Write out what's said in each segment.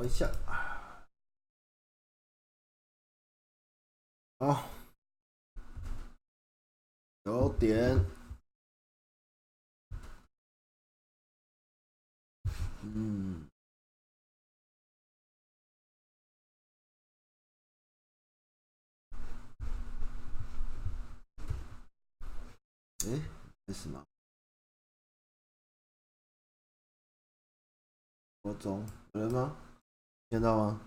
调一下。好，九点。嗯。哎，这什么？国中有人吗？听到吗？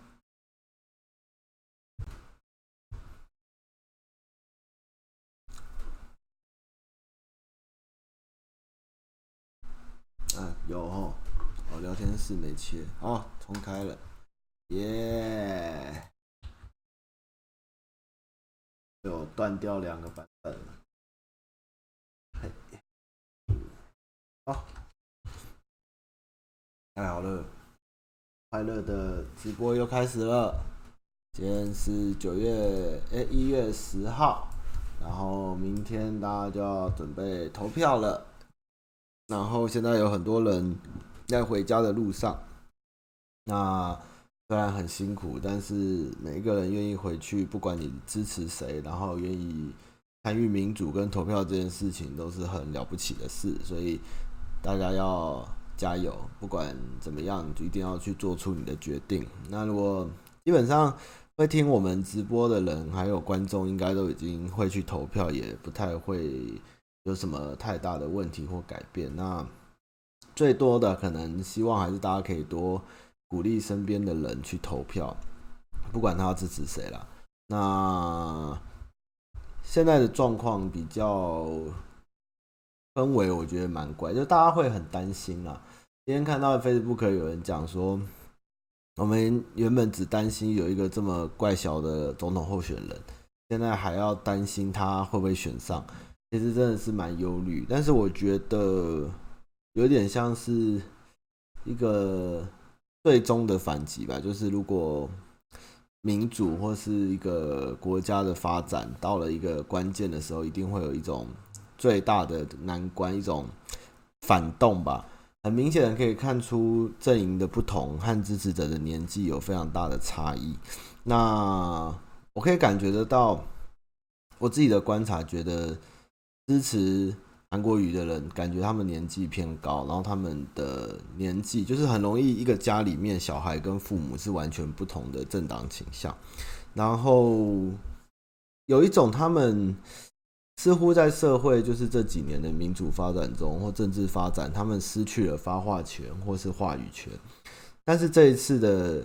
啊，有哦，哦，聊天室没切，哦，重开了，耶，有断掉两个版本了，好。太好了，快乐的直播又开始了。今天是九月诶一月十号，然后明天大家就要准备投票了。然后现在有很多人在回家的路上，那虽然很辛苦，但是每一个人愿意回去，不管你支持谁，然后愿意参与民主跟投票这件事情，都是很了不起的事。所以大家要。加油！不管怎么样，就一定要去做出你的决定。那如果基本上会听我们直播的人，还有观众，应该都已经会去投票，也不太会有什么太大的问题或改变。那最多的可能希望还是大家可以多鼓励身边的人去投票，不管他要支持谁啦。那现在的状况比较。氛围我觉得蛮怪，就大家会很担心啦。今天看到 Facebook 有人讲说，我们原本只担心有一个这么怪小的总统候选人，现在还要担心他会不会选上，其实真的是蛮忧虑。但是我觉得有点像是一个最终的反击吧，就是如果民主或是一个国家的发展到了一个关键的时候，一定会有一种。最大的难关，一种反动吧，很明显的可以看出阵营的不同和支持者的年纪有非常大的差异。那我可以感觉得到，我自己的观察觉得支持韩国瑜的人，感觉他们年纪偏高，然后他们的年纪就是很容易一个家里面小孩跟父母是完全不同的政党倾向，然后有一种他们。似乎在社会就是这几年的民主发展中或政治发展，他们失去了发话权或是话语权。但是这一次的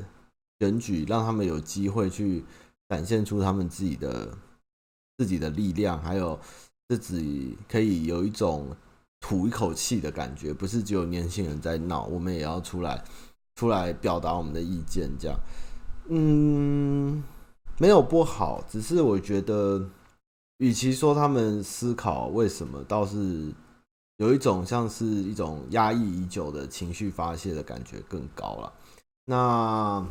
选举让他们有机会去展现出他们自己的自己的力量，还有自己可以有一种吐一口气的感觉。不是只有年轻人在闹，我们也要出来出来表达我们的意见。这样，嗯，没有不好，只是我觉得。与其说他们思考为什么，倒是有一种像是一种压抑已久的情绪发泄的感觉更高了。那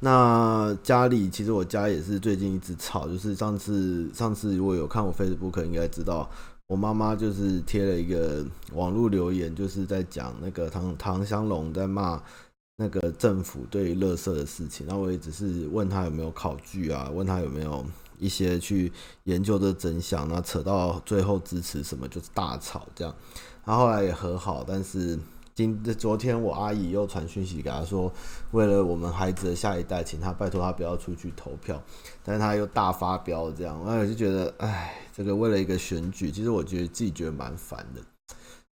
那家里其实我家也是最近一直吵，就是上次上次如果有看我 Facebook 应该知道，我妈妈就是贴了一个网络留言，就是在讲那个唐唐湘龙在骂那个政府对于垃圾的事情。那我也只是问他有没有考据啊，问他有没有。一些去研究的真相，那扯到最后支持什么就是大吵这样，他后来也和好，但是今昨天我阿姨又传讯息给他说，为了我们孩子的下一代，请他拜托他不要出去投票，但是他又大发飙这样，我就觉得，哎，这个为了一个选举，其实我觉得自己觉得蛮烦的，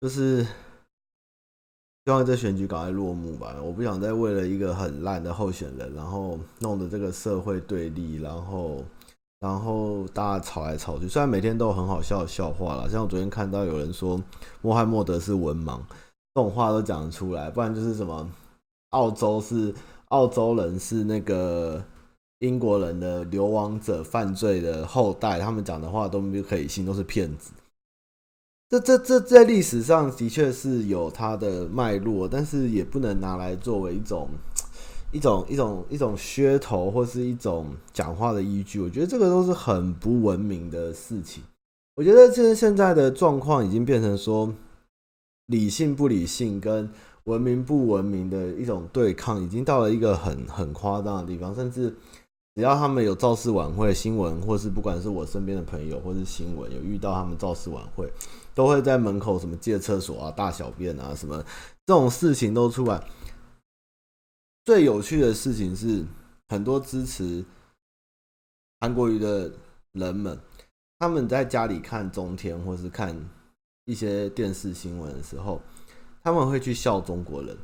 就是希望这选举赶快落幕吧，我不想再为了一个很烂的候选人，然后弄得这个社会对立，然后。然后大家吵来吵去，虽然每天都很好笑的笑话啦，像我昨天看到有人说穆罕默德是文盲，这种话都讲得出来，不然就是什么澳洲是澳洲人是那个英国人的流亡者犯罪的后代，他们讲的话都不可以信，都是骗子。这这这在历史上的确是有它的脉络，但是也不能拿来作为一种。一种一种一种噱头，或是一种讲话的依据，我觉得这个都是很不文明的事情。我觉得其实现在的状况已经变成说，理性不理性跟文明不文明的一种对抗，已经到了一个很很夸张的地方。甚至只要他们有造势晚会新闻，或是不管是我身边的朋友，或是新闻有遇到他们造势晚会，都会在门口什么借厕所啊、大小便啊什么这种事情都出来。最有趣的事情是，很多支持韩国瑜的人们，他们在家里看中天或是看一些电视新闻的时候，他们会去笑中国人，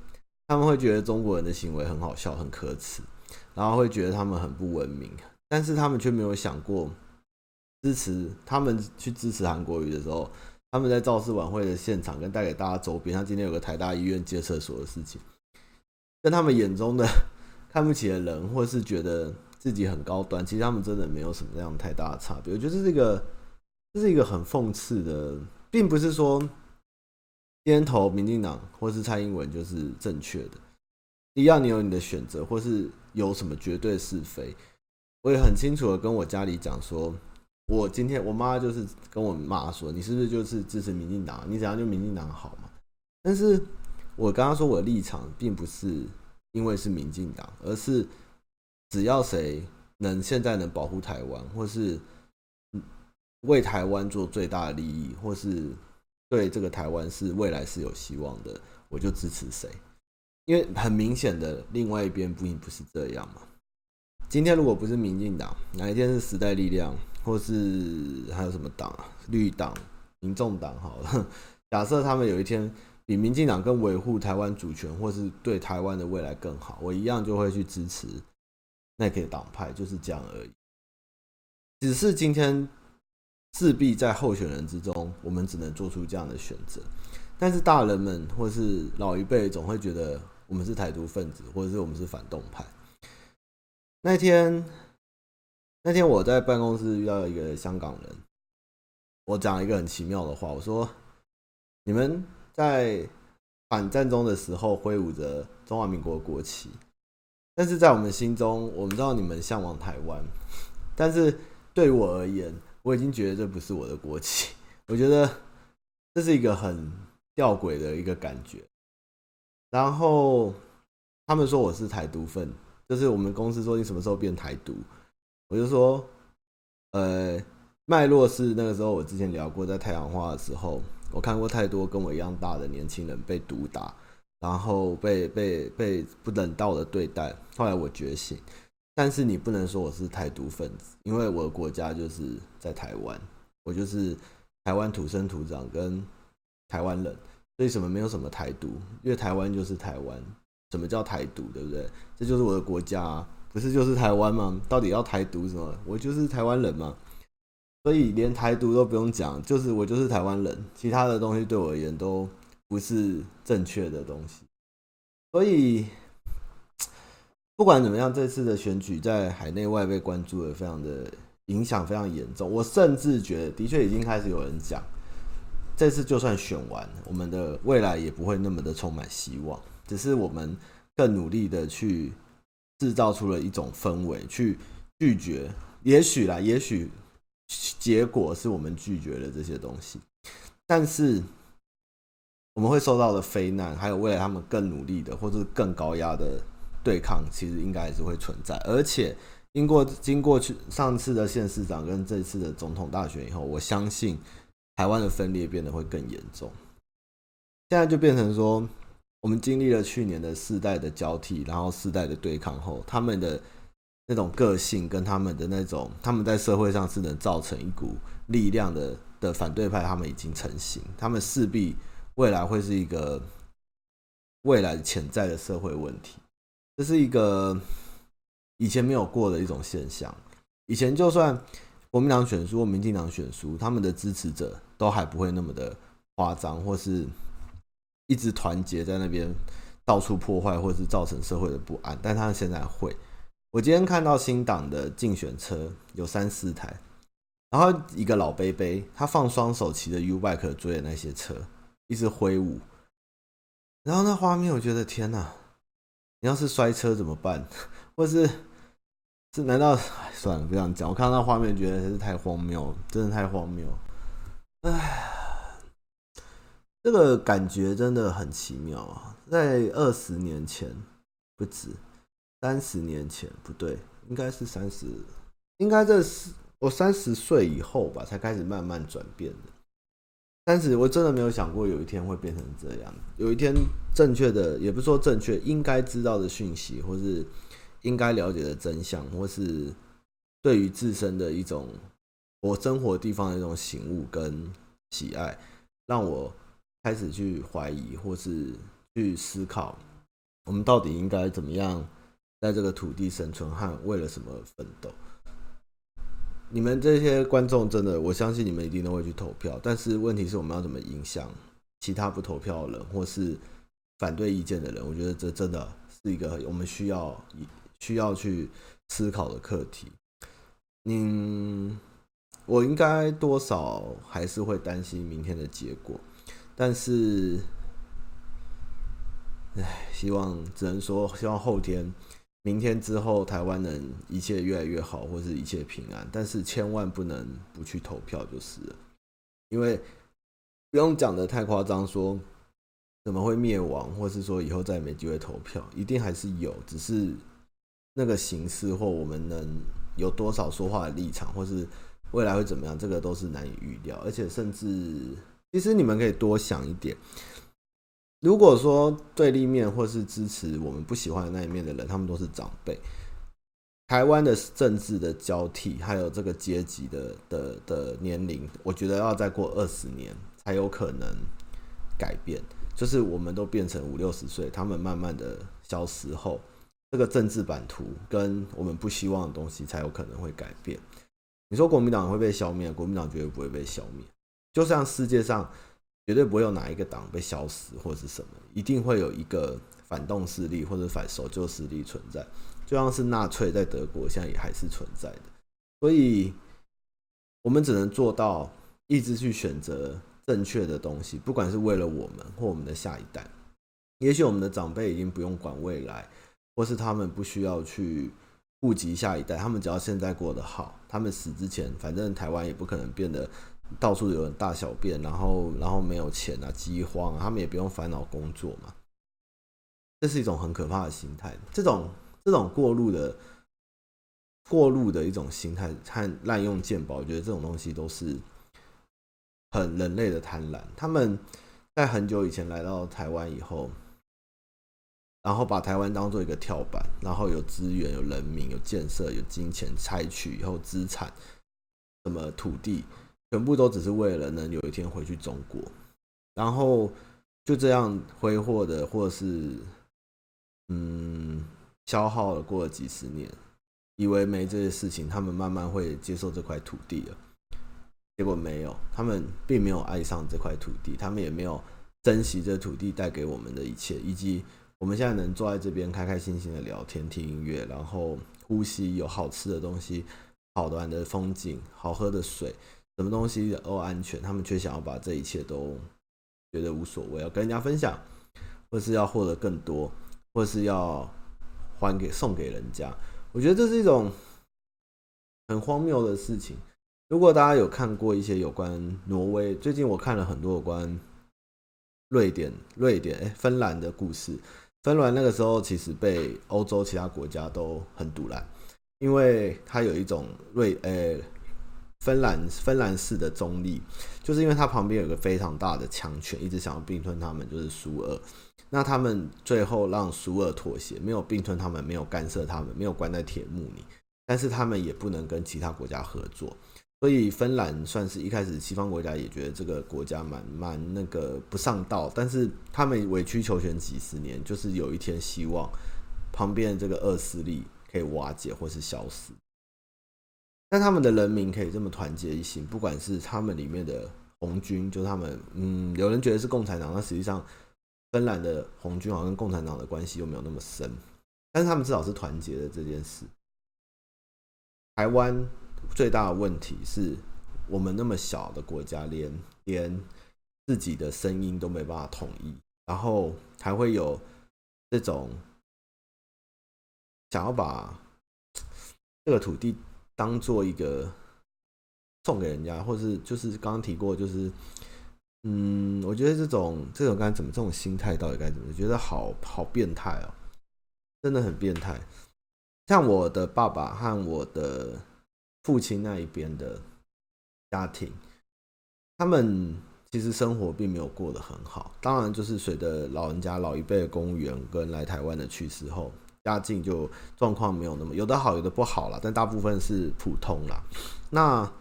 他们会觉得中国人的行为很好笑、很可耻，然后会觉得他们很不文明，但是他们却没有想过，支持他们去支持韩国瑜的时候，他们在造势晚会的现场跟带给大家周边，他今天有个台大医院借厕所的事情。跟他们眼中的 看不起的人，或是觉得自己很高端，其实他们真的没有什么这样太大的差别。我觉得这个，这是一个很讽刺的，并不是说今天投民进党或是蔡英文就是正确的。一样，你有你的选择，或是有什么绝对是非。我也很清楚的跟我家里讲说，我今天我妈就是跟我妈说，你是不是就是支持民进党？你怎样就民进党好嘛？但是。我刚刚说我的立场，并不是因为是民进党，而是只要谁能现在能保护台湾，或是为台湾做最大的利益，或是对这个台湾是未来是有希望的，我就支持谁。因为很明显的，另外一边并不是这样嘛。今天如果不是民进党，哪一天是时代力量，或是还有什么党啊？绿党、民众党，好了，假设他们有一天。比民进党更维护台湾主权，或是对台湾的未来更好，我一样就会去支持那个党派，就是这样而已。只是今天势必在候选人之中，我们只能做出这样的选择。但是大人们或是老一辈总会觉得我们是台独分子，或者是我们是反动派。那天那天我在办公室遇到一个香港人，我讲了一个很奇妙的话，我说：“你们。”在反战中的时候挥舞着中华民国国旗，但是在我们心中，我们知道你们向往台湾，但是对我而言，我已经觉得这不是我的国旗。我觉得这是一个很吊诡的一个感觉。然后他们说我是台独分，就是我们公司说你什么时候变台独，我就说，呃，脉络是那个时候我之前聊过，在太阳花的时候。我看过太多跟我一样大的年轻人被毒打，然后被被被不人道的对待。后来我觉醒，但是你不能说我是台独分子，因为我的国家就是在台湾，我就是台湾土生土长跟台湾人。所以什么没有什么台独，因为台湾就是台湾。什么叫台独，对不对？这就是我的国家，不是就是台湾吗？到底要台独什么？我就是台湾人嘛。所以连台独都不用讲，就是我就是台湾人，其他的东西对我而言都不是正确的东西。所以不管怎么样，这次的选举在海内外被关注的非常的影响非常严重。我甚至觉得，的确已经开始有人讲，这次就算选完，我们的未来也不会那么的充满希望，只是我们更努力的去制造出了一种氛围，去拒绝，也许啦，也许。结果是我们拒绝了这些东西，但是我们会受到的非难，还有未来他们更努力的或者更高压的对抗，其实应该还是会存在。而且经过经过去上次的县市长跟这次的总统大选以后，我相信台湾的分裂变得会更严重。现在就变成说，我们经历了去年的世代的交替，然后世代的对抗后，他们的。那种个性跟他们的那种，他们在社会上是能造成一股力量的的反对派，他们已经成型，他们势必未来会是一个未来潜在的社会问题，这是一个以前没有过的一种现象。以前就算国民党选输或民进党选输，他们的支持者都还不会那么的夸张，或是一直团结在那边到处破坏，或是造成社会的不安，但他们现在会。我今天看到新党的竞选车有三四台，然后一个老杯杯，他放双手骑着 U-Bike 追的那些车，一直挥舞，然后那画面，我觉得天哪！你要是摔车怎么办？或是是难道？算了，不想讲。我看到那画面，觉得真是太荒谬，真的太荒谬。唉，这个感觉真的很奇妙啊！在二十年前不止，三十年前不对，应该是三十，应该这是我三十岁以后吧，才开始慢慢转变的。但是我真的没有想过有一天会变成这样。有一天，正确的也不是说正确，应该知道的讯息，或是应该了解的真相，或是对于自身的一种我生活地方的一种醒悟跟喜爱，让我。开始去怀疑，或是去思考，我们到底应该怎么样在这个土地生存和为了什么奋斗？你们这些观众真的，我相信你们一定都会去投票，但是问题是我们要怎么影响其他不投票的人，或是反对意见的人？我觉得这真的是一个我们需要需要去思考的课题。嗯，我应该多少还是会担心明天的结果。但是，唉，希望只能说，希望后天、明天之后，台湾能一切越来越好，或是一切平安。但是千万不能不去投票，就是了，因为不用讲得太夸张，说怎么会灭亡，或是说以后再也没机会投票，一定还是有，只是那个形式或我们能有多少说话的立场，或是未来会怎么样，这个都是难以预料，而且甚至。其实你们可以多想一点，如果说对立面或是支持我们不喜欢的那一面的人，他们都是长辈，台湾的政治的交替，还有这个阶级的的的年龄，我觉得要再过二十年才有可能改变。就是我们都变成五六十岁，他们慢慢的消失后，这个政治版图跟我们不希望的东西才有可能会改变。你说国民党会被消灭？国民党绝对不会被消灭。就像世界上绝对不会有哪一个党被消失或者是什么，一定会有一个反动势力或者反守旧势力存在。就像是纳粹在德国现在也还是存在的，所以我们只能做到一直去选择正确的东西，不管是为了我们或我们的下一代。也许我们的长辈已经不用管未来，或是他们不需要去顾及下一代，他们只要现在过得好，他们死之前，反正台湾也不可能变得。到处有人大小便，然后然后没有钱啊，饥荒啊，他们也不用烦恼工作嘛。这是一种很可怕的心态，这种这种过路的过路的一种心态和滥用健保，我觉得这种东西都是很人类的贪婪。他们在很久以前来到台湾以后，然后把台湾当做一个跳板，然后有资源、有人民、有建设、有金钱，采取以后资产，什么土地。全部都只是为了能有一天回去中国，然后就这样挥霍的，或者是嗯消耗了过了几十年，以为没这些事情，他们慢慢会接受这块土地了。结果没有，他们并没有爱上这块土地，他们也没有珍惜这土地带给我们的一切，以及我们现在能坐在这边开开心心的聊天、听音乐，然后呼吸有好吃的东西、好玩的风景、好喝的水。什么东西都安全，他们却想要把这一切都觉得无所谓，要跟人家分享，或是要获得更多，或是要还给送给人家。我觉得这是一种很荒谬的事情。如果大家有看过一些有关挪威，最近我看了很多有关瑞典、瑞典、哎，芬兰的故事。芬兰那个时候其实被欧洲其他国家都很赌烂，因为它有一种瑞，哎。芬兰芬兰式的中立，就是因为它旁边有个非常大的强权，一直想要并吞他们，就是苏俄。那他们最后让苏俄妥协，没有并吞他们，没有干涉他们，没有关在铁幕里。但是他们也不能跟其他国家合作，所以芬兰算是一开始西方国家也觉得这个国家蛮蛮那个不上道，但是他们委曲求全几十年，就是有一天希望旁边这个恶势力可以瓦解或是消失。但他们的人民可以这么团结一心，不管是他们里面的红军，就他们，嗯，有人觉得是共产党，那实际上芬兰的红军好像跟共产党的关系又没有那么深，但是他们至少是团结的这件事。台湾最大的问题是我们那么小的国家，连连自己的声音都没办法统一，然后还会有这种想要把这个土地。当做一个送给人家，或是就是刚刚提过，就是嗯，我觉得这种这种该怎么这种心态到底该怎么？觉得好好变态哦，真的很变态。像我的爸爸和我的父亲那一边的家庭，他们其实生活并没有过得很好。当然，就是随着老人家老一辈的公务员跟来台湾的去世后，家境就状况没有那么有的好，有的不好了，但大部分是普通啦。那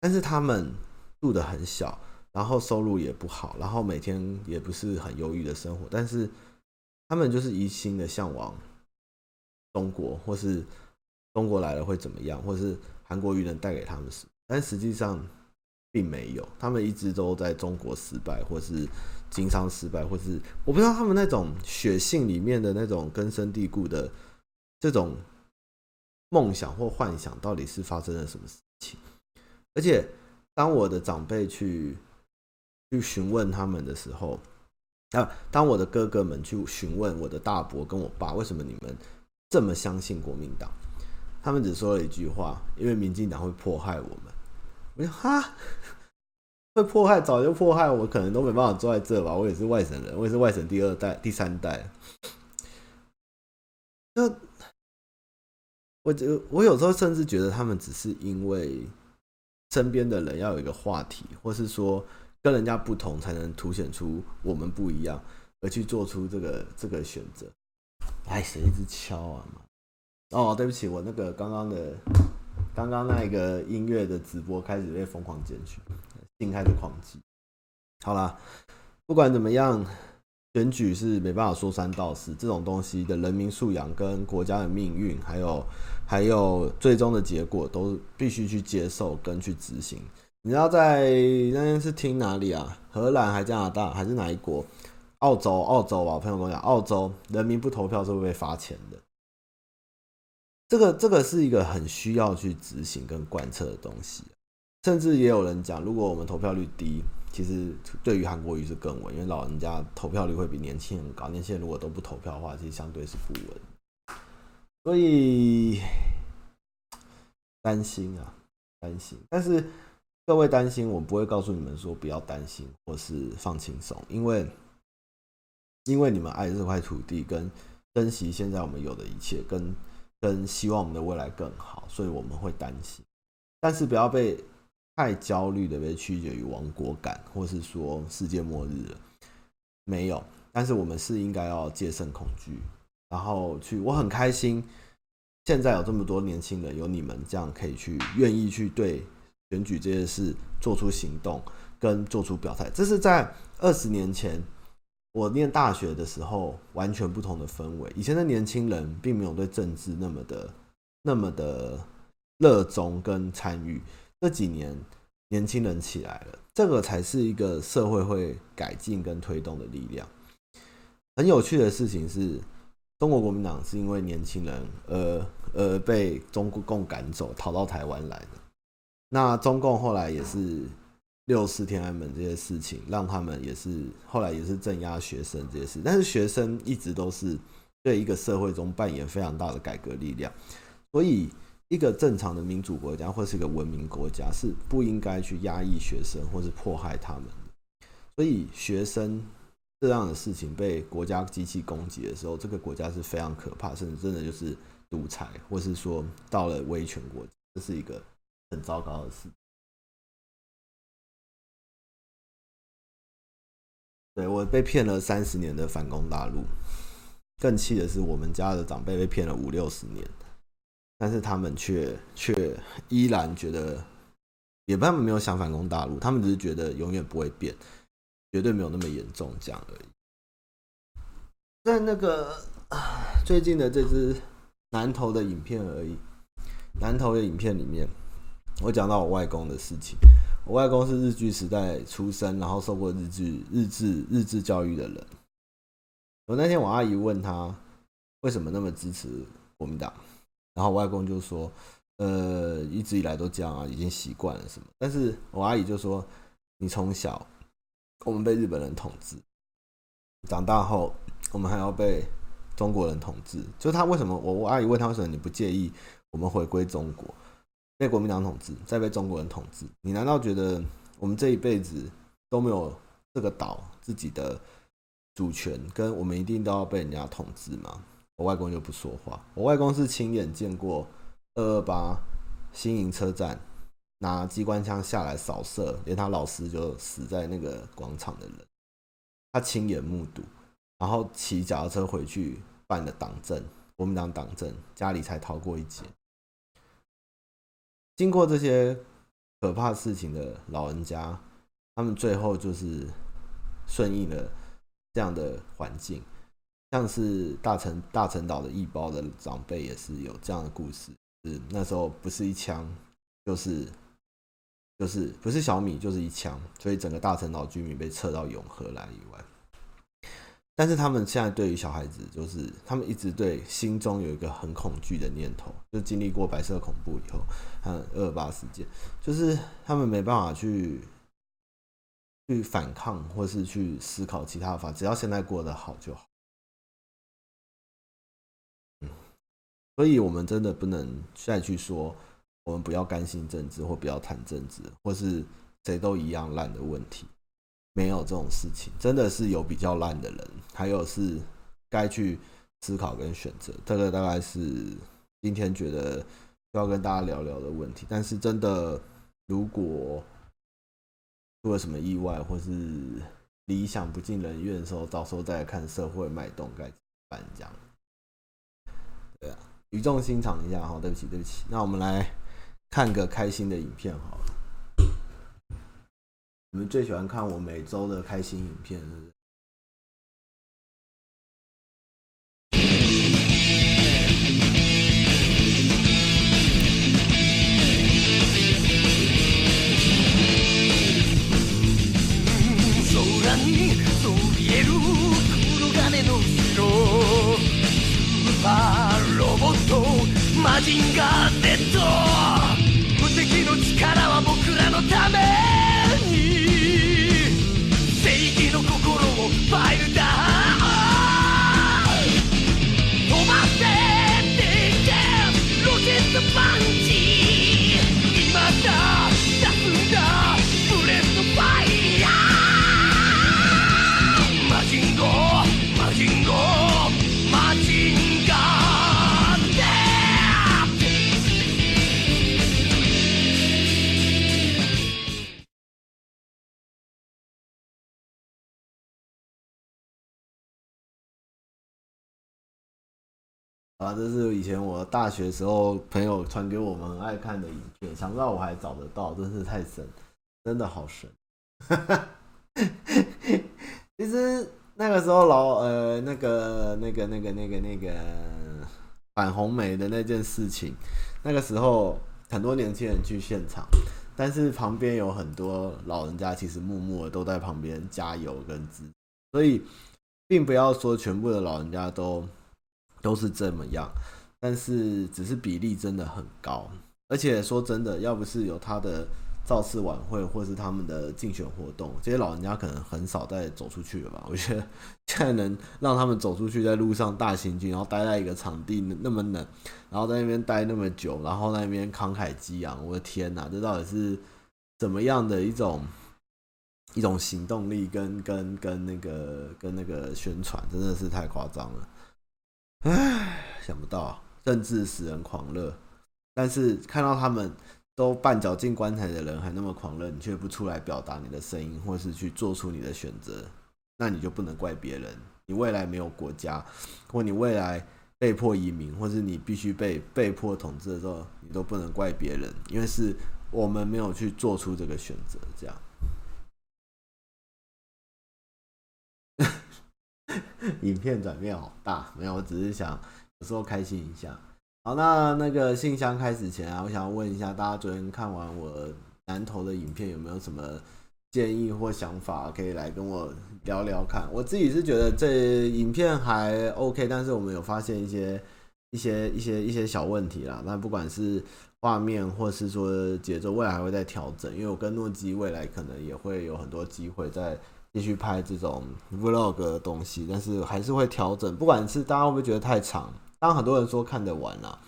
但是他们住得很小。然后收入也不好，然后每天也不是很优裕的生活，但是他们就是一心的向往中国，或是中国来了会怎么样，或是韩国瑜能带给他们什么，但实际上并没有，他们一直都在中国失败，或是经商失败，或是我不知道他们那种血性里面的那种根深蒂固的这种梦想或幻想到底是发生了什么事情，而且当我的长辈去。去询问他们的时候，啊，当我的哥哥们去询问我的大伯跟我爸，为什么你们这么相信国民党？他们只说了一句话：因为民进党会迫害我们。我说哈，会迫害，早就迫害我，可能都没办法坐在这吧。我也是外省人，我也是外省第二代、第三代。那我我有时候甚至觉得他们只是因为身边的人要有一个话题，或是说。跟人家不同，才能凸显出我们不一样，而去做出这个这个选择。哎，谁一直敲啊？哦，对不起，我那个刚刚的刚刚那一个音乐的直播开始被疯狂检举，心开始狂击。好啦，不管怎么样，选举是没办法说三道四，这种东西的人民素养跟国家的命运，还有还有最终的结果，都必须去接受跟去执行。你知道在那天是听哪里啊？荷兰还加拿大还是哪一国？澳洲，澳洲吧。朋友跟我讲，澳洲人民不投票是会被罚钱的。这个这个是一个很需要去执行跟贯彻的东西。甚至也有人讲，如果我们投票率低，其实对于韩国瑜是更稳，因为老人家投票率会比年轻人高。年轻人如果都不投票的话，其实相对是不稳。所以担心啊，担心，但是。各位担心，我不会告诉你们说不要担心或是放轻松，因为因为你们爱这块土地，跟珍惜现在我们有的一切，跟跟希望我们的未来更好，所以我们会担心。但是不要被太焦虑的被曲解于亡国感，或是说世界末日了，没有。但是我们是应该要戒慎恐惧，然后去。我很开心，现在有这么多年轻人，有你们这样可以去愿意去对。选举这件事做出行动跟做出表态，这是在二十年前我念大学的时候完全不同的氛围。以前的年轻人并没有对政治那么的那么的热衷跟参与，这几年年轻人起来了，这个才是一个社会会改进跟推动的力量。很有趣的事情是，中国国民党是因为年轻人而而被中共赶走，逃到台湾来的。那中共后来也是六四天安门这些事情，让他们也是后来也是镇压学生这些事，但是学生一直都是对一个社会中扮演非常大的改革力量，所以一个正常的民主国家或是一个文明国家是不应该去压抑学生或是迫害他们的，所以学生这样的事情被国家机器攻击的时候，这个国家是非常可怕，甚至真的就是独裁，或是说到了威权国家，这是一个。很糟糕的事。对，我被骗了三十年的反攻大陆，更气的是我们家的长辈被骗了五六十年，但是他们却却依然觉得，也不他们没有想反攻大陆，他们只是觉得永远不会变，绝对没有那么严重这样而已。在那个最近的这支南投的影片而已，南投的影片里面。我讲到我外公的事情，我外公是日据时代出生，然后受过日据日治日治教育的人。我那天我阿姨问他为什么那么支持国民党，然后我外公就说：“呃，一直以来都这样啊，已经习惯了什么。”但是我阿姨就说：“你从小我们被日本人统治，长大后我们还要被中国人统治，就他为什么？我我阿姨问他为什么你不介意我们回归中国？”被国民党统治，再被中国人统治，你难道觉得我们这一辈子都没有这个岛自己的主权，跟我们一定都要被人家统治吗？我外公就不说话。我外公是亲眼见过二二八新营车站拿机关枪下来扫射，连他老师就死在那个广场的人，他亲眼目睹，然后骑脚踏车回去办了党证，国民党党证，家里才逃过一劫。经过这些可怕事情的老人家，他们最后就是顺应了这样的环境，像是大陈大陈岛的义胞的长辈也是有这样的故事，是那时候不是一枪，就是就是不是小米就是一枪，所以整个大陈岛居民被撤到永和来以外。但是他们现在对于小孩子，就是他们一直对心中有一个很恐惧的念头，就经历过白色恐怖以后，还有二二八事件，就是他们没办法去去反抗，或是去思考其他法，只要现在过得好就好。所以我们真的不能再去说，我们不要甘心政治，或不要谈政治，或是谁都一样烂的问题。没有这种事情，真的是有比较烂的人，还有是该去思考跟选择。这个大概是今天觉得要跟大家聊聊的问题。但是真的，如果出了什么意外，或是理想不尽人愿的时候，到时候再看社会脉动该怎么办？这样，语重心长一下哈。对不起，对不起。那我们来看个开心的影片好了。你们最喜欢看我每周的开心影片，是？人がデッド啊，这是以前我大学时候朋友传给我们爱看的影片，想不到我还找得到，真是太神，真的好神。其实那个时候老呃那个那个那个那个那个反红梅的那件事情，那个时候很多年轻人去现场，但是旁边有很多老人家，其实默默的都在旁边加油跟支持，所以并不要说全部的老人家都。都是这么样，但是只是比例真的很高，而且说真的，要不是有他的造势晚会或是他们的竞选活动，这些老人家可能很少再走出去了吧？我觉得现在能让他们走出去，在路上大行军，然后待在一个场地那么冷，然后在那边待那么久，然后在那边慷慨激昂，我的天哪，这到底是怎么样的一种一种行动力跟跟跟那个跟那个宣传，真的是太夸张了。唉，想不到政治使人狂热，但是看到他们都绊脚进棺材的人还那么狂热，你却不出来表达你的声音，或是去做出你的选择，那你就不能怪别人。你未来没有国家，或你未来被迫移民，或是你必须被被迫统治的时候，你都不能怪别人，因为是我们没有去做出这个选择，这样。影片转变好大，没有，我只是想有时候开心一下。好，那那个信箱开始前啊，我想要问一下大家，昨天看完我南投的影片，有没有什么建议或想法，可以来跟我聊聊看。我自己是觉得这影片还 OK，但是我们有发现一些一些一些一些小问题啦。那不管是画面或是说节奏，未来还会再调整，因为我跟诺基未来可能也会有很多机会在。继续拍这种 vlog 的东西，但是还是会调整。不管是大家会不会觉得太长，当然很多人说看得完啦，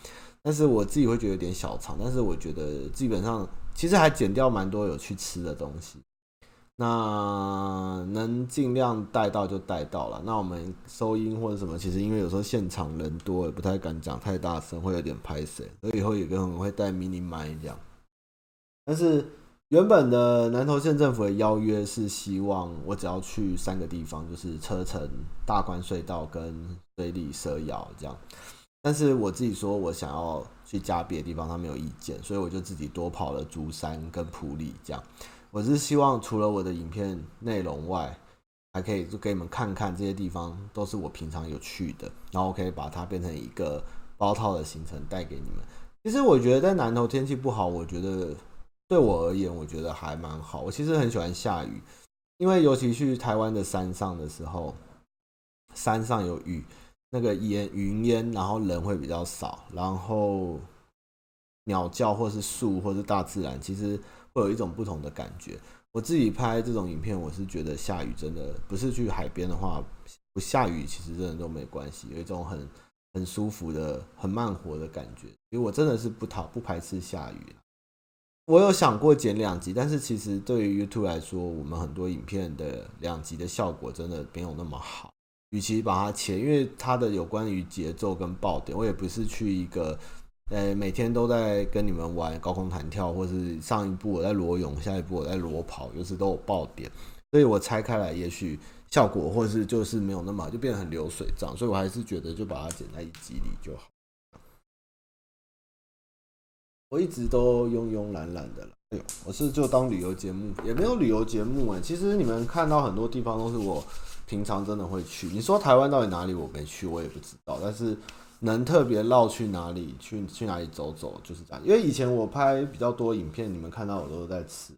但是我自己会觉得有点小长。但是我觉得基本上其实还剪掉蛮多有去吃的东西，那能尽量带到就带到了。那我们收音或者什么，其实因为有时候现场人多，也不太敢讲太大声，会有点拍谢。所以以后有个人会带 mini 麦这样。但是原本的南投县政府的邀约是希望我只要去三个地方，就是车城、大关隧道跟水里蛇窑这样。但是我自己说我想要去加别的地方，他没有意见，所以我就自己多跑了竹山跟埔里这样。我是希望除了我的影片内容外，还可以就给你们看看这些地方都是我平常有去的，然后我可以把它变成一个包套的行程带给你们。其实我觉得在南投天气不好，我觉得对我而言，我觉得还蛮好。我其实很喜欢下雨，因为尤其去台湾的山上的时候，山上有雨，那个烟云烟，然后人会比较少，然后鸟叫或是树或是大自然，其实。会有一种不同的感觉。我自己拍这种影片，我是觉得下雨真的不是去海边的话，不下雨其实真的都没关系，有一种很很舒服的、很慢活的感觉。因为我真的是不讨不排斥下雨。我有想过剪两集，但是其实对于 YouTube 来说，我们很多影片的两集的效果真的没有那么好。与其把它切，因为它的有关于节奏跟爆点，我也不是去一个。呃，每天都在跟你们玩高空弹跳，或是上一部我在裸泳，下一步我在裸跑，有时都有爆点，所以我拆开来，也许效果或是就是没有那么好，就变得很流水账，所以我还是觉得就把它剪在一集里就好。我一直都慵慵懒懒的了，哎呦，我是就当旅游节目，也没有旅游节目哎，其实你们看到很多地方都是我平常真的会去。你说台湾到底哪里我没去，我也不知道，但是。能特别绕去哪里去去哪里走走，就是这样。因为以前我拍比较多影片，你们看到我都在吃。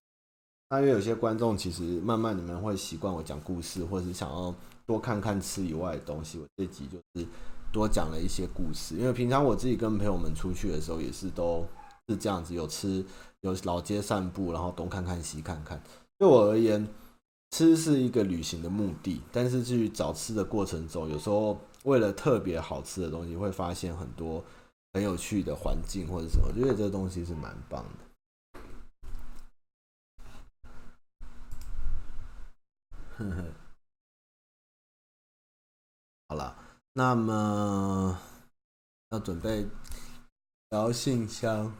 那因为有些观众其实慢慢你们会习惯我讲故事，或者是想要多看看吃以外的东西。我这集就是多讲了一些故事。因为平常我自己跟朋友们出去的时候，也是都是这样子，有吃有老街散步，然后东看看西看看。对我而言，吃是一个旅行的目的，但是去找吃的过程中，有时候。为了特别好吃的东西，会发现很多很有趣的环境或者什么，我觉得这个东西是蛮棒的。呵呵，好了，那么要准备聊信箱，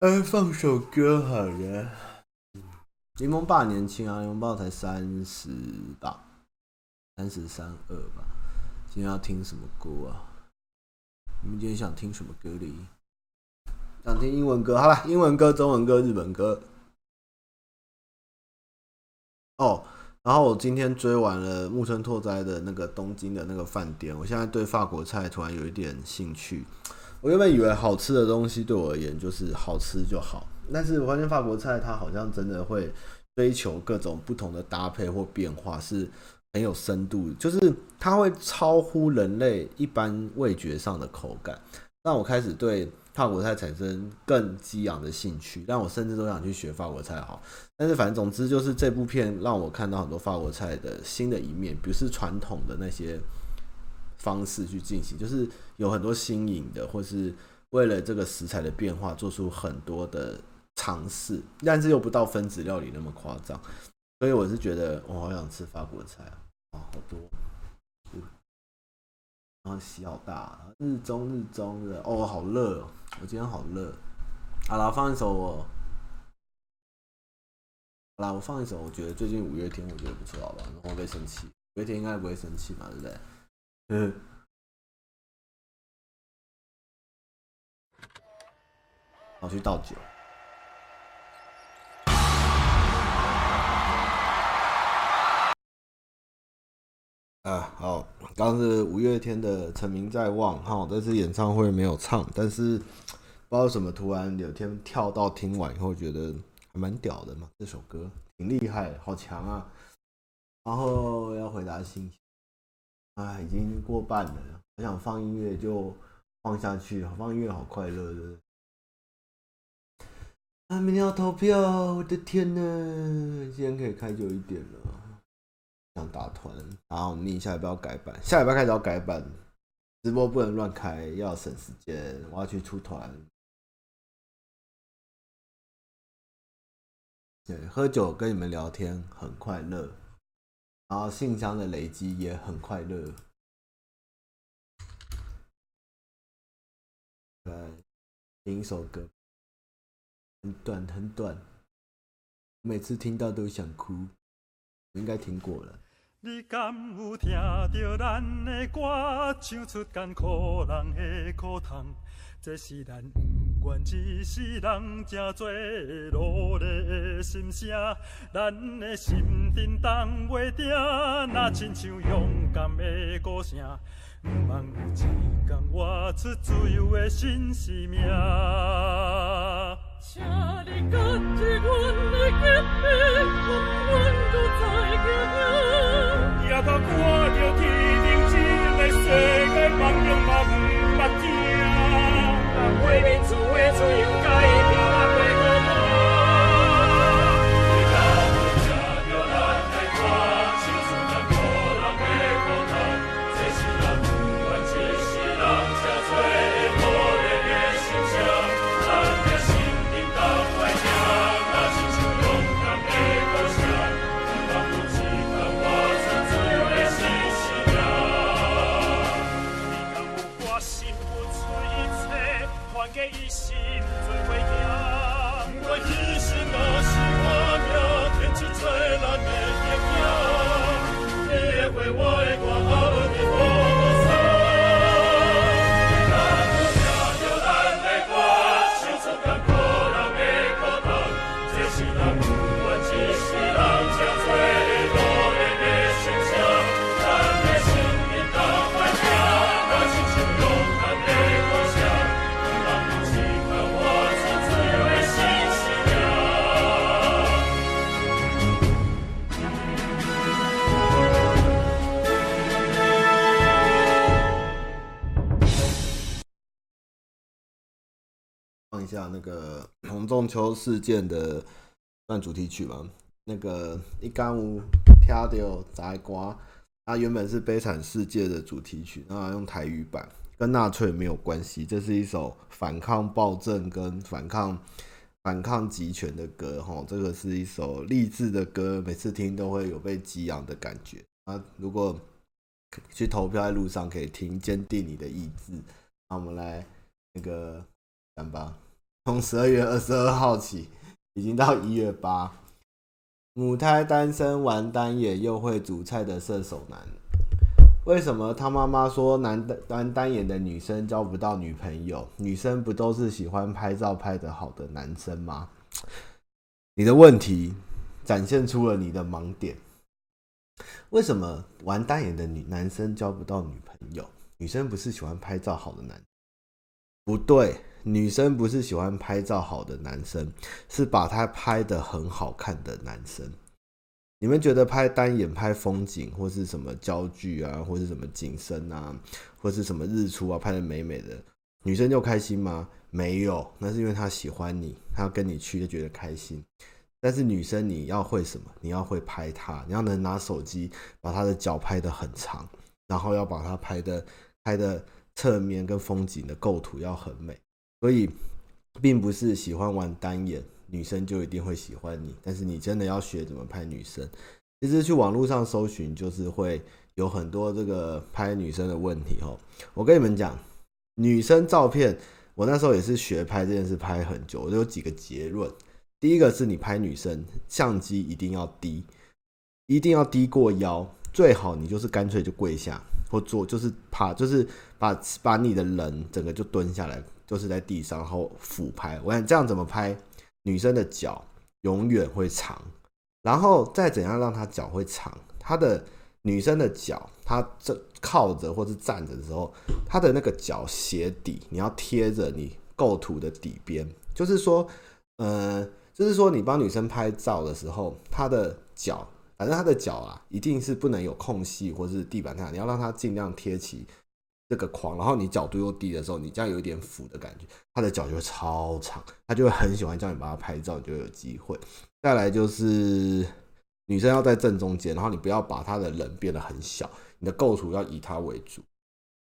哎，放首歌好了。柠檬爸年轻啊，柠檬爸才三十吧，三十三二吧。今天要听什么歌啊？你们今天想听什么歌哩？想听英文歌？好了，英文歌、中文歌、日本歌。哦，然后我今天追完了木村拓哉的那个东京的那个饭店，我现在对法国菜突然有一点兴趣。我原本以为好吃的东西对我而言就是好吃就好，但是我发现法国菜它好像真的会追求各种不同的搭配或变化，是。很有深度，就是它会超乎人类一般味觉上的口感，让我开始对法国菜产生更激昂的兴趣，让我甚至都想去学法国菜好。但是反正总之就是这部片让我看到很多法国菜的新的一面，不是传统的那些方式去进行，就是有很多新颖的，或是为了这个食材的变化做出很多的尝试，但是又不到分子料理那么夸张。所以我是觉得我好想吃法国菜啊！啊，好多，然后洗好大，日中日中的哦，好热哦！我今天好热。好了，放一首我，好了，我放一首。我觉得最近五月天，我觉得不错，好吧？我会不会生气？五月天应该不会生气嘛，对不对？嗯。我去倒酒。啊，好，刚是五月天的《成名在望》哈，这次演唱会没有唱，但是不知道为什么突然有天跳到听完以后觉得还蛮屌的嘛，这首歌挺厉害，好强啊！然后要回答信息，啊，已经过半了，我想放音乐就放下去，放音乐好快乐的。啊，明天要投票，我的天呐，今天可以开久一点了。想打团，然后你下礼拜要改版，下礼拜开始要改版，直播不能乱开，要省时间。我要去出团，对，喝酒跟你们聊天很快乐，然后信箱的累积也很快乐。来听一首歌，很短很短，每次听到都想哭。应该听过了。你敢有听到咱的歌，唱出艰苦人的苦痛？这是咱不愿一世人正做努力的心声，咱的心震动袂定，那亲像勇敢的歌声，不茫有一天活出自由的新生命。为民族，为自由，加一影，你中秋事件的算主题曲嘛？那个一干五跳掉摘瓜，它原本是《悲惨世界》的主题曲，然后用台语版，跟纳粹没有关系。这是一首反抗暴政跟反抗反抗集权的歌，哈，这个是一首励志的歌，每次听都会有被激昂的感觉。啊，如果去投票在路上可以听，坚定你的意志。那我们来那个讲吧。从十二月二十二号起，已经到一月八。母胎单身玩单眼又会煮菜的射手男，为什么他妈妈说男单单眼的女生交不到女朋友？女生不都是喜欢拍照拍得好的男生吗？你的问题展现出了你的盲点。为什么玩单眼的女男生交不到女朋友？女生不是喜欢拍照好的男生？不对。女生不是喜欢拍照好的男生，是把他拍得很好看的男生。你们觉得拍单眼、拍风景，或是什么焦距啊，或是什么景深啊，或是什么日出啊，拍得美美的，女生就开心吗？没有，那是因为她喜欢你，她要跟你去就觉得开心。但是女生你要会什么？你要会拍她，你要能拿手机把她的脚拍得很长，然后要把她拍的拍的侧面跟风景的构图要很美。所以，并不是喜欢玩单眼女生就一定会喜欢你，但是你真的要学怎么拍女生。其实去网络上搜寻，就是会有很多这个拍女生的问题哦。我跟你们讲，女生照片，我那时候也是学拍这件事，拍很久，我有几个结论。第一个是你拍女生，相机一定要低，一定要低过腰，最好你就是干脆就跪下或坐，就是趴，就是把把你的人整个就蹲下来。就是在地上，然后俯拍。我看这样怎么拍，女生的脚永远会长。然后再怎样让她脚会长，她的女生的脚，她这靠着或是站着的时候，她的那个脚鞋底你要贴着你构图的底边。就是说，呃，就是说你帮女生拍照的时候，她的脚，反正她的脚啊，一定是不能有空隙或是地板上，你要让她尽量贴齐。这个框，然后你角度又低的时候，你这样有一点俯的感觉，他的脚就会超长，他就会很喜欢叫你帮他拍照，你就有机会。再来就是女生要在正中间，然后你不要把她的人变得很小，你的构图要以她为主。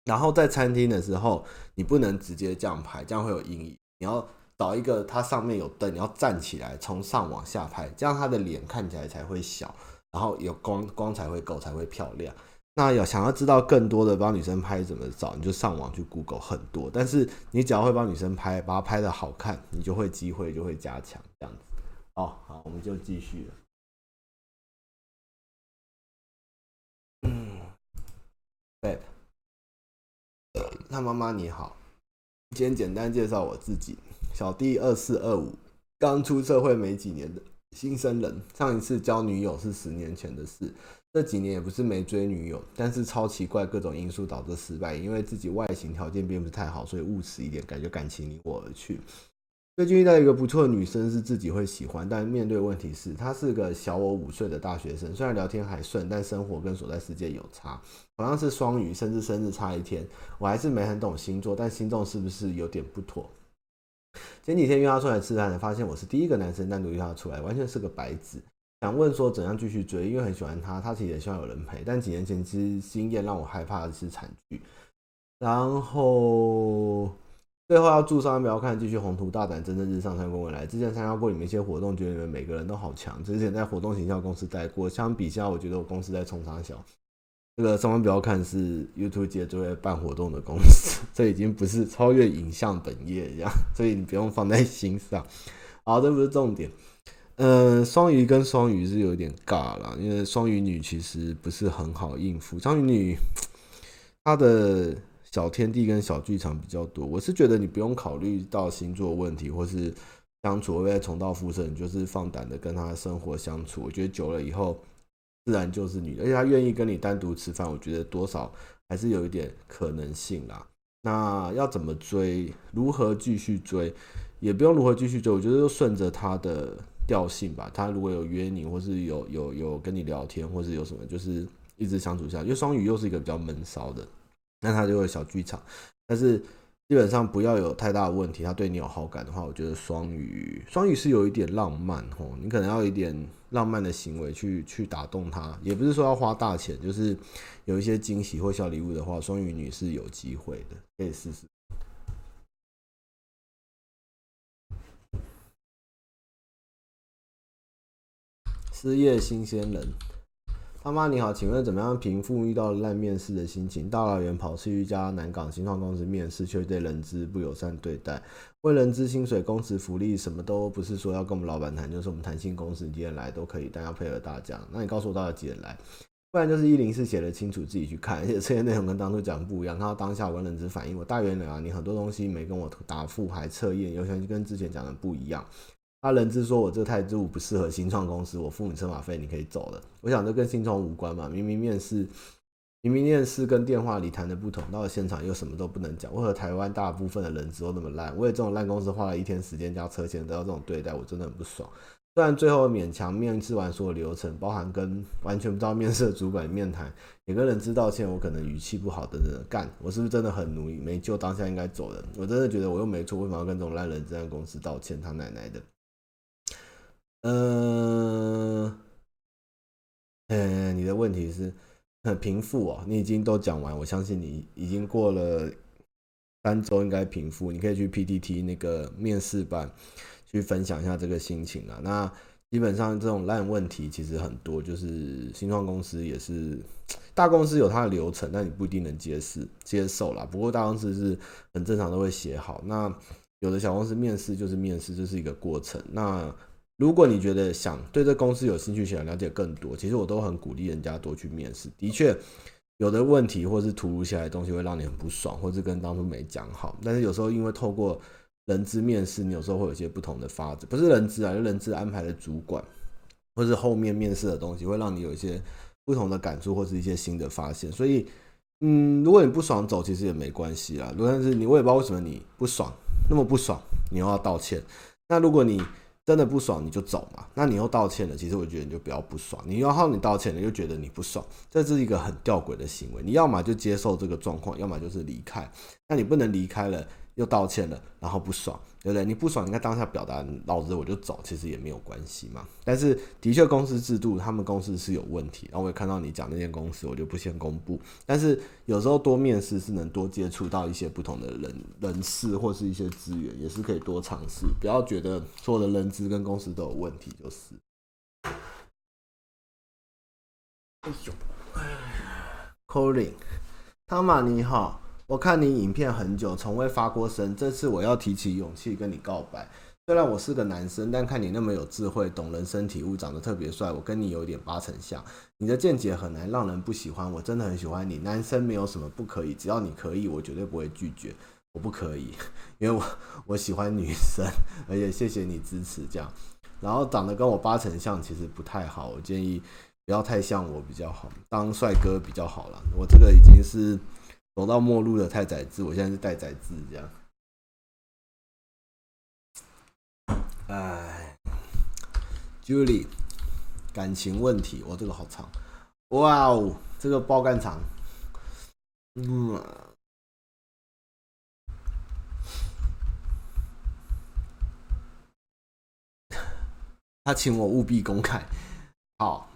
然后在餐厅的时候，你不能直接这样拍，这样会有阴影。你要找一个它上面有灯，你要站起来从上往下拍，这样她的脸看起来才会小，然后有光光才会够，才会漂亮。那要想要知道更多的帮女生拍怎么找，你就上网去 Google 很多。但是你只要会帮女生拍，把它拍得好看，你就会机会就会加强这样子。哦，好，我们就继续了。嗯，对，那妈妈你好，今天简单介绍我自己，小弟二四二五，刚出社会没几年的新生人，上一次交女友是十年前的事。这几年也不是没追女友，但是超奇怪，各种因素导致失败。因为自己外形条件并不是太好，所以务实一点，感觉感情离我而去。最近遇到一个不错的女生，是自己会喜欢，但面对问题是，她是个小我五岁的大学生。虽然聊天还顺，但生活跟所在世界有差。好像是双鱼，甚至生日差一天。我还是没很懂星座，但心中是不是有点不妥？前几天约她出来吃饭，发现我是第一个男生单独约她出来，完全是个白纸。想问说怎样继续追，因为很喜欢他，他其实也希望有人陪。但几年前其实经验让我害怕的是惨剧。然后最后要祝上不要看，继续宏图大展，蒸蒸日上，成功未来。之前参加过你们一些活动，觉得你们每个人都好强。之前在活动行销公司待过，相比下，我觉得我公司在冲三小。这个上方不要看是 YouTube 界最会办活动的公司，这已经不是超越影像本业一样，所以你不用放在心上。好，这不是重点。嗯，双鱼跟双鱼是有点尬啦，因为双鱼女其实不是很好应付。双鱼女她的小天地跟小剧场比较多，我是觉得你不用考虑到星座问题或是相处会不会重蹈覆辙，你就是放胆的跟她生活相处。我觉得久了以后，自然就是女，而且她愿意跟你单独吃饭，我觉得多少还是有一点可能性啦。那要怎么追？如何继续追？也不用如何继续追，我觉得就顺着她的。调性吧，他如果有约你，或是有有有跟你聊天，或是有什么，就是一直相处下。因为双鱼又是一个比较闷骚的，那他就会小剧场。但是基本上不要有太大的问题，他对你有好感的话，我觉得双鱼双鱼是有一点浪漫吼，你可能要一点浪漫的行为去去打动他，也不是说要花大钱，就是有一些惊喜或小礼物的话，双鱼女是有机会的，可以试试。失业新鲜人，他妈你好，请问怎么样平复遇到烂面试的心情？大老远跑去一家南港新创公司面试，却对人资不友善对待。问人资薪水、工时、福利什么都不是说要跟我们老板谈，就是我们谈薪公司几点来都可以，但要配合大家。那你告诉我到底几点来？不然就是一零四写的清楚，自己去看，而且这些内容跟当初讲不一样。看到当下我跟人资反应，我大原来啊，你很多东西没跟我答复，还测验，有些跟之前讲的不一样。他人资说：“我这个态度不适合新创公司，我付你车马费，你可以走了。”我想这跟新创无关嘛，明明面试，明明面试跟电话里谈的不同，到了现场又什么都不能讲。为何台湾大部分的人资都那么烂？为这种烂公司花了一天时间加车钱得到这种对待，我真的很不爽。虽然最后勉强面试完所有流程，包含跟完全不知道面试的主管面谈，也跟人资道歉，我可能语气不好等等的干，我是不是真的很努力？没救，当下应该走人。我真的觉得我又没错，为什么要跟这种烂人资的公司道歉？他奶奶的！嗯，嗯，你的问题是很平复哦，你已经都讲完，我相信你已经过了三周，应该平复。你可以去 PTT 那个面试班去分享一下这个心情啊。那基本上这种烂问题其实很多，就是新创公司也是大公司有它的流程，但你不一定能接受接受啦。不过大公司是很正常都会写好。那有的小公司面试就是面试，这是一个过程。那如果你觉得想对这公司有兴趣，想了解更多，其实我都很鼓励人家多去面试。的确，有的问题或是突如其来的东西会让你很不爽，或是跟当初没讲好。但是有时候因为透过人资面试，你有时候会有一些不同的发展，不是人资啊，就人资安排的主管，或是后面面试的东西，会让你有一些不同的感触，或是一些新的发现。所以，嗯，如果你不爽走，其实也没关系啦。如果是你，我也不知道为什么你不爽，那么不爽，你又要道歉。那如果你真的不爽你就走嘛，那你又道歉了，其实我觉得你就不要不爽。你然后你道歉了，又觉得你不爽，这是一个很吊诡的行为。你要么就接受这个状况，要么就是离开。那你不能离开了，又道歉了，然后不爽，对不对？你不爽，你看当下表达，老子我就走，其实也没有关系嘛。但是的确，公司制度，他们公司是有问题。然后我也看到你讲那间公司，我就不先公布。但是有时候多面试是能多接触到一些不同的人人事或是一些资源，也是可以多尝试。不要觉得所有的人资跟公司都有问题，就是。哎呦，哎，Calling，汤玛你好。我看你影片很久，从未发过声。这次我要提起勇气跟你告白。虽然我是个男生，但看你那么有智慧，懂人生体悟，长得特别帅，我跟你有点八成像。你的见解很难让人不喜欢，我真的很喜欢你。男生没有什么不可以，只要你可以，我绝对不会拒绝。我不可以，因为我我喜欢女生，而且谢谢你支持这样。然后长得跟我八成像，其实不太好，我建议不要太像我比较好，当帅哥比较好了。我这个已经是。走到末路的太宰治，我现在是待宰治这样。哎，Julie，感情问题，我、这个好长，哇哦，这个爆肝长，嗯，他请我务必公开，好，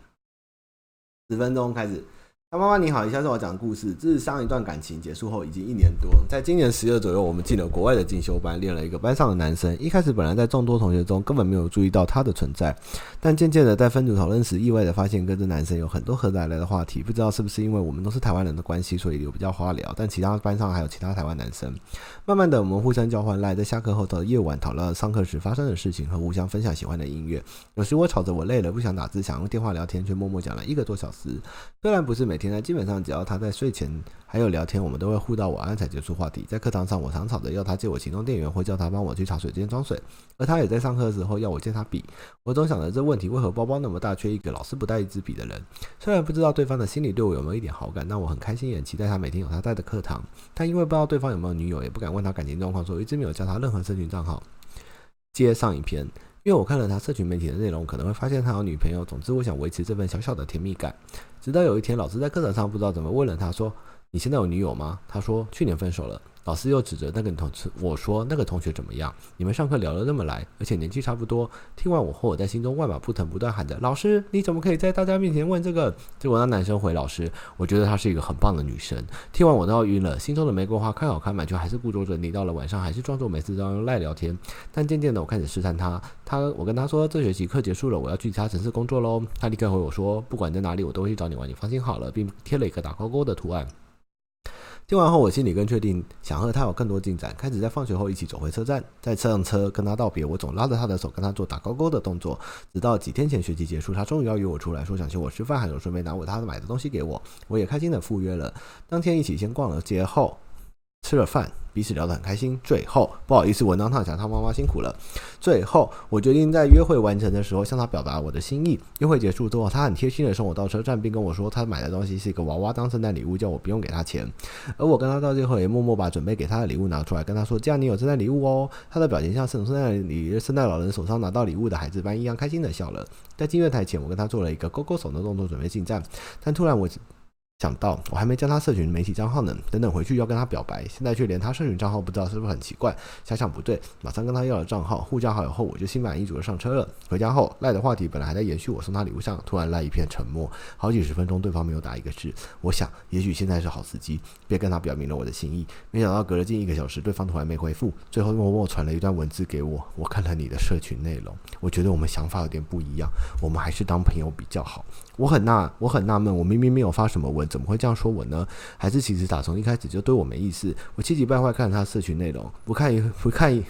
十分钟开始。他妈妈你好，以下是我讲的故事。这是上一段感情结束后已经一年多，在今年十月左右，我们进了国外的进修班，练了一个班上的男生。一开始本来在众多同学中根本没有注意到他的存在，但渐渐的在分组讨论时，意外的发现跟这男生有很多合得来的话题。不知道是不是因为我们都是台湾人的关系，所以有比较花聊。但其他班上还有其他台湾男生。慢慢的，我们互相交换赖，在下课后的夜晚讨论上课时发生的事情和互相分享喜欢的音乐。有时我吵着我累了不想打字，想用电话聊天，却默默讲了一个多小时。虽然不是每天，但基本上只要。他在睡前还有聊天，我们都会互道晚安才结束话题。在课堂上，我常吵着要他借我行动电源，或叫他帮我去茶水间装水，而他也在上课的时候要我借他笔。我总想着这问题为何包包那么大，却一个老是不带一支笔的人。虽然不知道对方的心里对我有没有一点好感，但我很开心，也期待他每天有他带的课堂。但因为不知道对方有没有女友，也不敢问他感情状况，所以一直没有加他任何社群账号。接上一篇。因为我看了他社群媒体的内容，可能会发现他有女朋友。总之，我想维持这份小小的甜蜜感。直到有一天，老师在课堂上不知道怎么问了他说：“你现在有女友吗？”他说：“去年分手了。”老师又指着那个同学我说：“那个同学怎么样？你们上课聊得那么来，而且年纪差不多。”听完我后，我在心中万马奔腾，不断喊着：“老师，你怎么可以在大家面前问这个？”结果那男生回老师：“我觉得她是一个很棒的女生。”听完我都要晕了，心中的玫瑰花开好开满，却还是故作着你。到了晚上，还是装作每次都要赖聊天。但渐渐的，我开始试探他。他我跟他说：“这学期课结束了，我要去其他城市工作喽。”他立刻回我说：“不管在哪里，我都会去找你玩，你放心好了。”并贴了一个打勾勾的图案。听完后，我心里更确定，想和他有更多进展，开始在放学后一起走回车站，在上车跟他道别。我总拉着他的手，跟他做打勾勾的动作，直到几天前学期结束，他终于要约我出来，说想请我吃饭，还有顺便拿我他买的东西给我。我也开心的赴约了。当天一起先逛了街后，吃了饭。彼此聊得很开心。最后，不好意思，我当场讲他妈妈辛苦了。最后，我决定在约会完成的时候向他表达我的心意。约会结束之后，他很贴心的送我到车站，并跟我说他买的东西是一个娃娃当圣诞礼物，叫我不用给他钱。而我跟他到最后也默默把准备给他的礼物拿出来，跟他说：“这样你有圣诞礼物哦。”他的表情像圣圣诞礼圣诞老人手上拿到礼物的孩子般一样开心的笑了。在进月台前，我跟他做了一个勾勾手的动作，准备进站。但突然我。想到我还没加他社群媒体账号呢，等等回去要跟他表白，现在却连他社群账号不知道，是不是很奇怪？想想不对，马上跟他要了账号，互加好友后，我就心满意足的上车了。回家后，赖的话题本来还在延续我送他礼物上，突然赖一片沉默，好几十分钟对方没有打一个字。我想，也许现在是好时机，便跟他表明了我的心意。没想到隔了近一个小时，对方突然没回复，最后默默传了一段文字给我。我看了你的社群内容，我觉得我们想法有点不一样，我们还是当朋友比较好。我很纳我很纳闷，我明明没有发什么文，怎么会这样说我呢？还是其实打从一开始就对我没意思？我气急败坏看了他社群内容，不看 不看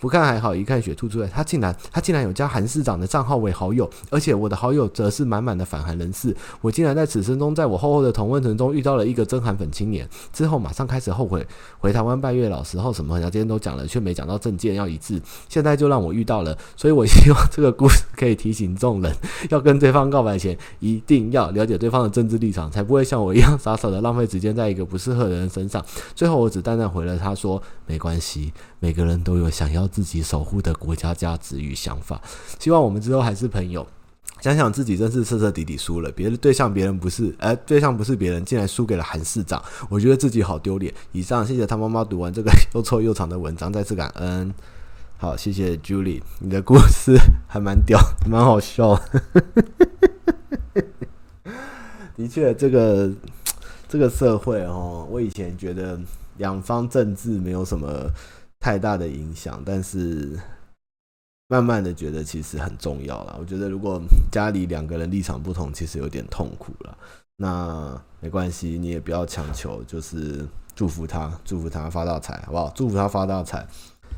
不看还好，一看血吐出来，他竟然他竟然有加韩市长的账号为好友，而且我的好友则是满满的反韩人士。我竟然在此生中，在我厚厚的同温层中遇到了一个真韩粉青年，之后马上开始后悔，回台湾拜月老时候什么，人家今天都讲了，却没讲到政见要一致，现在就让我遇到了，所以我希望这个故事可以提醒众人，要跟对方告白前一一定要了解对方的政治立场，才不会像我一样傻傻的浪费时间在一个不适合的人身上。最后，我只淡淡回了他说：“没关系，每个人都有想要自己守护的国家价值与想法。希望我们之后还是朋友。”想想自己真是彻彻底底输了，别的对象别人不是，哎、呃，对象不是别人，竟然输给了韩市长，我觉得自己好丢脸。以上，谢谢他妈妈读完这个又臭又长的文章，再次感恩。好，谢谢 Julie，你的故事还蛮屌，蛮好笑。的确，这个这个社会哦，我以前觉得两方政治没有什么太大的影响，但是。慢慢的觉得其实很重要了。我觉得如果家里两个人立场不同，其实有点痛苦了。那没关系，你也不要强求，就是祝福他，祝福他发大财，好不好？祝福他发大财。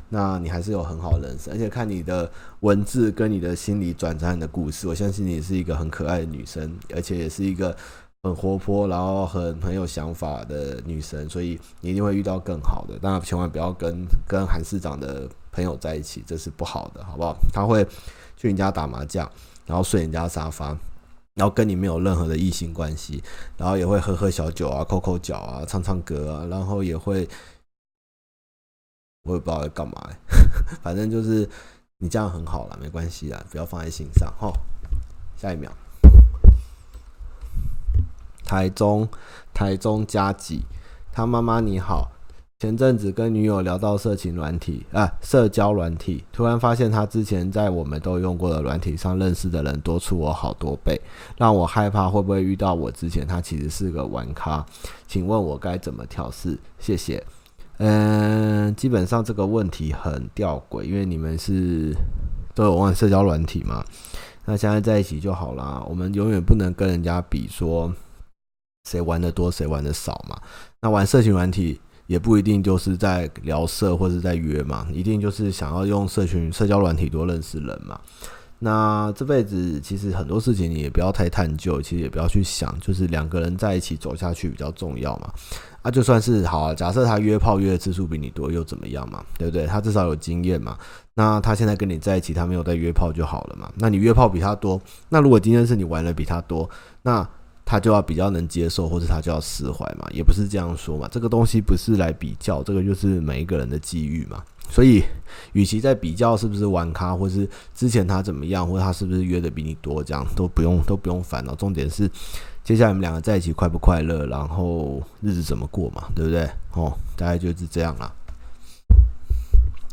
那你还是有很好的人生，而且看你的文字跟你的心理转折的故事，我相信你是一个很可爱的女生，而且也是一个很活泼，然后很很有想法的女生，所以你一定会遇到更好的。当然，千万不要跟跟韩市长的。朋友在一起，这是不好的，好不好？他会去你家打麻将，然后睡人家沙发，然后跟你没有任何的异性关系，然后也会喝喝小酒啊，抠抠脚啊，唱唱歌啊，然后也会，我也不知道在干嘛，反正就是你这样很好了，没关系啦，不要放在心上哈。下一秒，台中，台中加几，他妈妈你好。前阵子跟女友聊到色情软体啊，社交软体，突然发现他之前在我们都用过的软体上认识的人多出我好多倍，让我害怕会不会遇到我之前他其实是个玩咖，请问我该怎么调试？谢谢。嗯，基本上这个问题很吊诡，因为你们是都有玩社交软体嘛，那现在在一起就好啦。我们永远不能跟人家比说谁玩的多谁玩的少嘛。那玩社群软体。也不一定就是在聊社或者在约嘛，一定就是想要用社群社交软体多认识人嘛。那这辈子其实很多事情你也不要太探究，其实也不要去想，就是两个人在一起走下去比较重要嘛。啊，就算是好啊，假设他约炮约的次数比你多又怎么样嘛？对不对？他至少有经验嘛。那他现在跟你在一起，他没有在约炮就好了嘛。那你约炮比他多，那如果今天是你玩的比他多，那。他就要比较能接受，或者他就要释怀嘛，也不是这样说嘛。这个东西不是来比较，这个就是每一个人的际遇嘛。所以，与其在比较是不是玩咖，或是之前他怎么样，或者他是不是约的比你多，这样都不用都不用烦恼。重点是，接下来你们两个在一起快不快乐，然后日子怎么过嘛，对不对？哦，大概就是这样啦。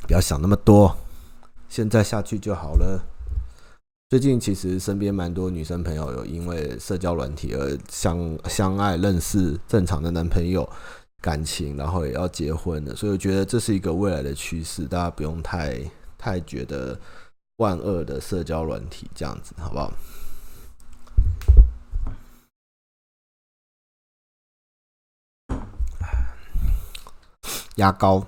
不要想那么多，现在下去就好了。最近其实身边蛮多女生朋友有因为社交软体而相相爱认识正常的男朋友感情，然后也要结婚了，所以我觉得这是一个未来的趋势，大家不用太太觉得万恶的社交软体这样子，好不好？牙膏。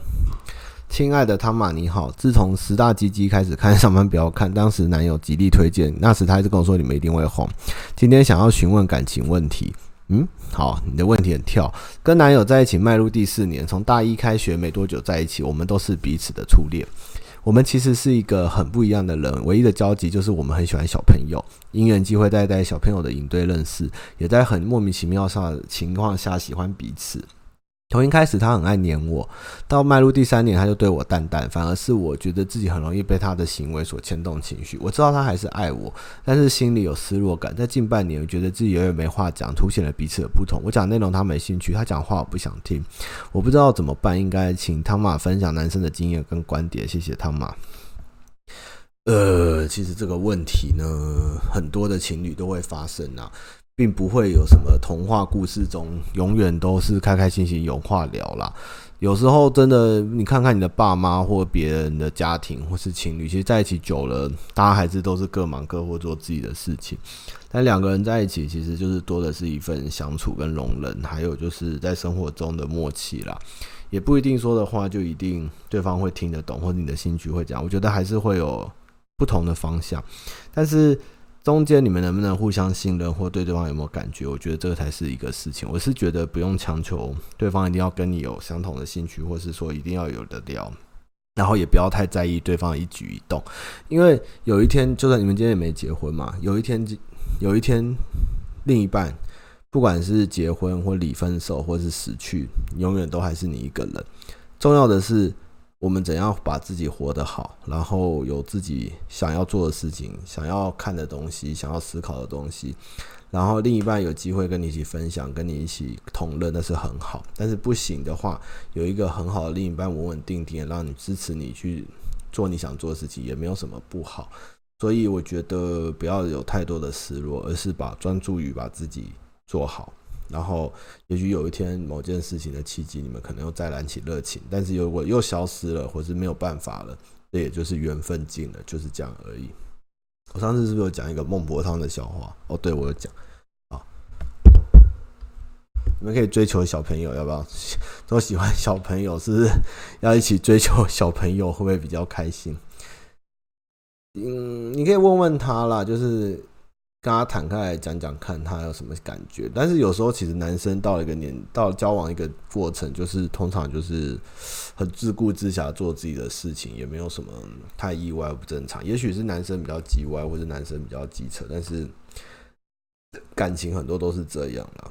亲爱的汤玛，你好。自从十大鸡鸡开始看上班不要看，当时男友极力推荐，那时他一直跟我说你们一定会红。今天想要询问感情问题。嗯，好，你的问题很跳。跟男友在一起迈入第四年，从大一开学没多久在一起，我们都是彼此的初恋。我们其实是一个很不一样的人，唯一的交集就是我们很喜欢小朋友，因缘机会在带小朋友的营队认识，也在很莫名其妙上的情况下喜欢彼此。从一开始，他很爱黏我，到迈入第三年，他就对我淡淡，反而是我觉得自己很容易被他的行为所牵动情绪。我知道他还是爱我，但是心里有失落感。在近半年，我觉得自己永远没话讲，凸显了彼此的不同。我讲内容他没兴趣，他讲话我不想听，我不知道怎么办，应该请汤玛分享男生的经验跟观点。谢谢汤玛。呃，其实这个问题呢，很多的情侣都会发生啊。并不会有什么童话故事中永远都是开开心心有话聊啦。有时候真的，你看看你的爸妈或别人的家庭或是情侣，其实在一起久了，大家还是都是各忙各或做自己的事情。但两个人在一起，其实就是多的是一份相处跟容忍，还有就是在生活中的默契啦。也不一定说的话就一定对方会听得懂，或者你的兴趣会讲。我觉得还是会有不同的方向，但是。中间你们能不能互相信任，或对对方有没有感觉？我觉得这个才是一个事情。我是觉得不用强求对方一定要跟你有相同的兴趣，或是说一定要有的聊，然后也不要太在意对方的一举一动，因为有一天，就算你们今天也没结婚嘛，有一天，有一天，另一半不管是结婚或离分手，或是死去，永远都还是你一个人。重要的是。我们怎样把自己活得好，然后有自己想要做的事情、想要看的东西、想要思考的东西，然后另一半有机会跟你一起分享、跟你一起同乐，那是很好。但是不行的话，有一个很好的另一半稳稳定定，让你支持你去做你想做的事情，也没有什么不好。所以我觉得不要有太多的失落，而是把专注于把自己做好。然后，也许有一天某件事情的契机，你们可能又再燃起热情，但是如果又消失了，或是没有办法了，这也就是缘分尽了，就是这样而已。我上次是不是有讲一个孟婆汤的笑话？哦，对，我有讲。你们可以追求小朋友，要不要？都喜欢小朋友，是不是要一起追求小朋友，会不会比较开心？嗯，你可以问问他啦，就是。跟他坦开来讲讲看，他有什么感觉？但是有时候其实男生到了一个年，到交往一个过程，就是通常就是很自顾自暇做自己的事情，也没有什么太意外不正常。也许是男生比较机歪，或者男生比较机车，但是感情很多都是这样啦。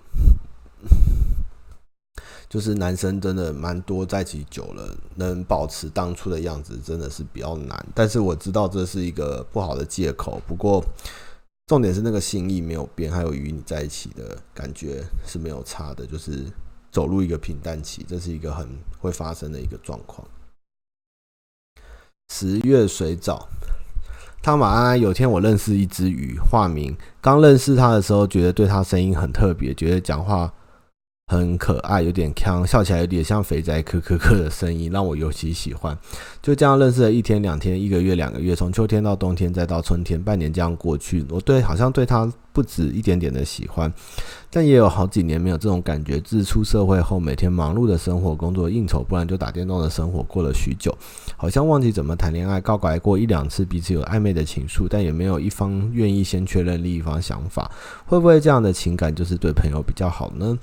就是男生真的蛮多，在一起久了能保持当初的样子，真的是比较难。但是我知道这是一个不好的借口，不过。重点是那个心意没有变，还有与你在一起的感觉是没有差的，就是走入一个平淡期，这是一个很会发生的一个状况。十月水藻，汤马安安，有天我认识一只鱼，化名。刚认识他的时候，觉得对他声音很特别，觉得讲话。很可爱，有点腔，笑起来有点像肥宅咳咳咳的声音，让我尤其喜欢。就这样认识了一天、两天、一个月、两个月，从秋天到冬天，再到春天，半年这样过去，我对好像对他不止一点点的喜欢，但也有好几年没有这种感觉。自出社会后，每天忙碌的生活、工作、应酬，不然就打电动的生活，过了许久，好像忘记怎么谈恋爱。告白过一两次，彼此有暧昧的情愫，但也没有一方愿意先确认另一方想法。会不会这样的情感就是对朋友比较好呢？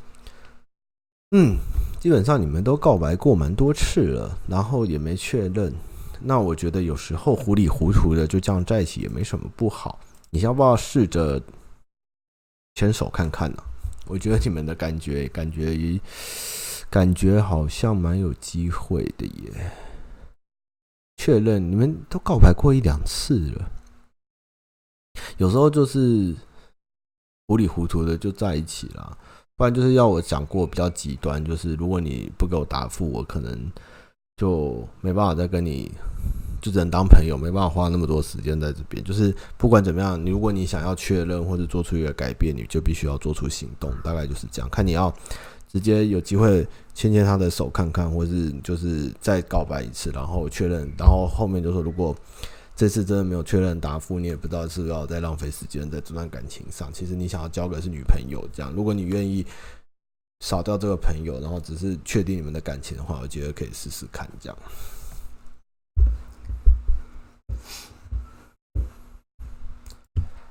嗯，基本上你们都告白过蛮多次了，然后也没确认。那我觉得有时候糊里糊涂的就这样在一起也没什么不好。你要不要试着牵手看看呢？我觉得你们的感觉，感觉，感觉好像蛮有机会的耶。确认你们都告白过一两次了，有时候就是糊里糊涂的就在一起了。不然就是要我讲过比较极端，就是如果你不给我答复，我可能就没办法再跟你，就只能当朋友，没办法花那么多时间在这边。就是不管怎么样，如果你想要确认或者做出一个改变，你就必须要做出行动。大概就是这样，看你要直接有机会牵牵他的手看看，或是就是再告白一次，然后确认，然后后面就说如果。这次真的没有确认答复，你也不知道是不是要再浪费时间在这段感情上。其实你想要交的是女朋友，这样。如果你愿意少掉这个朋友，然后只是确定你们的感情的话，我觉得可以试试看这样。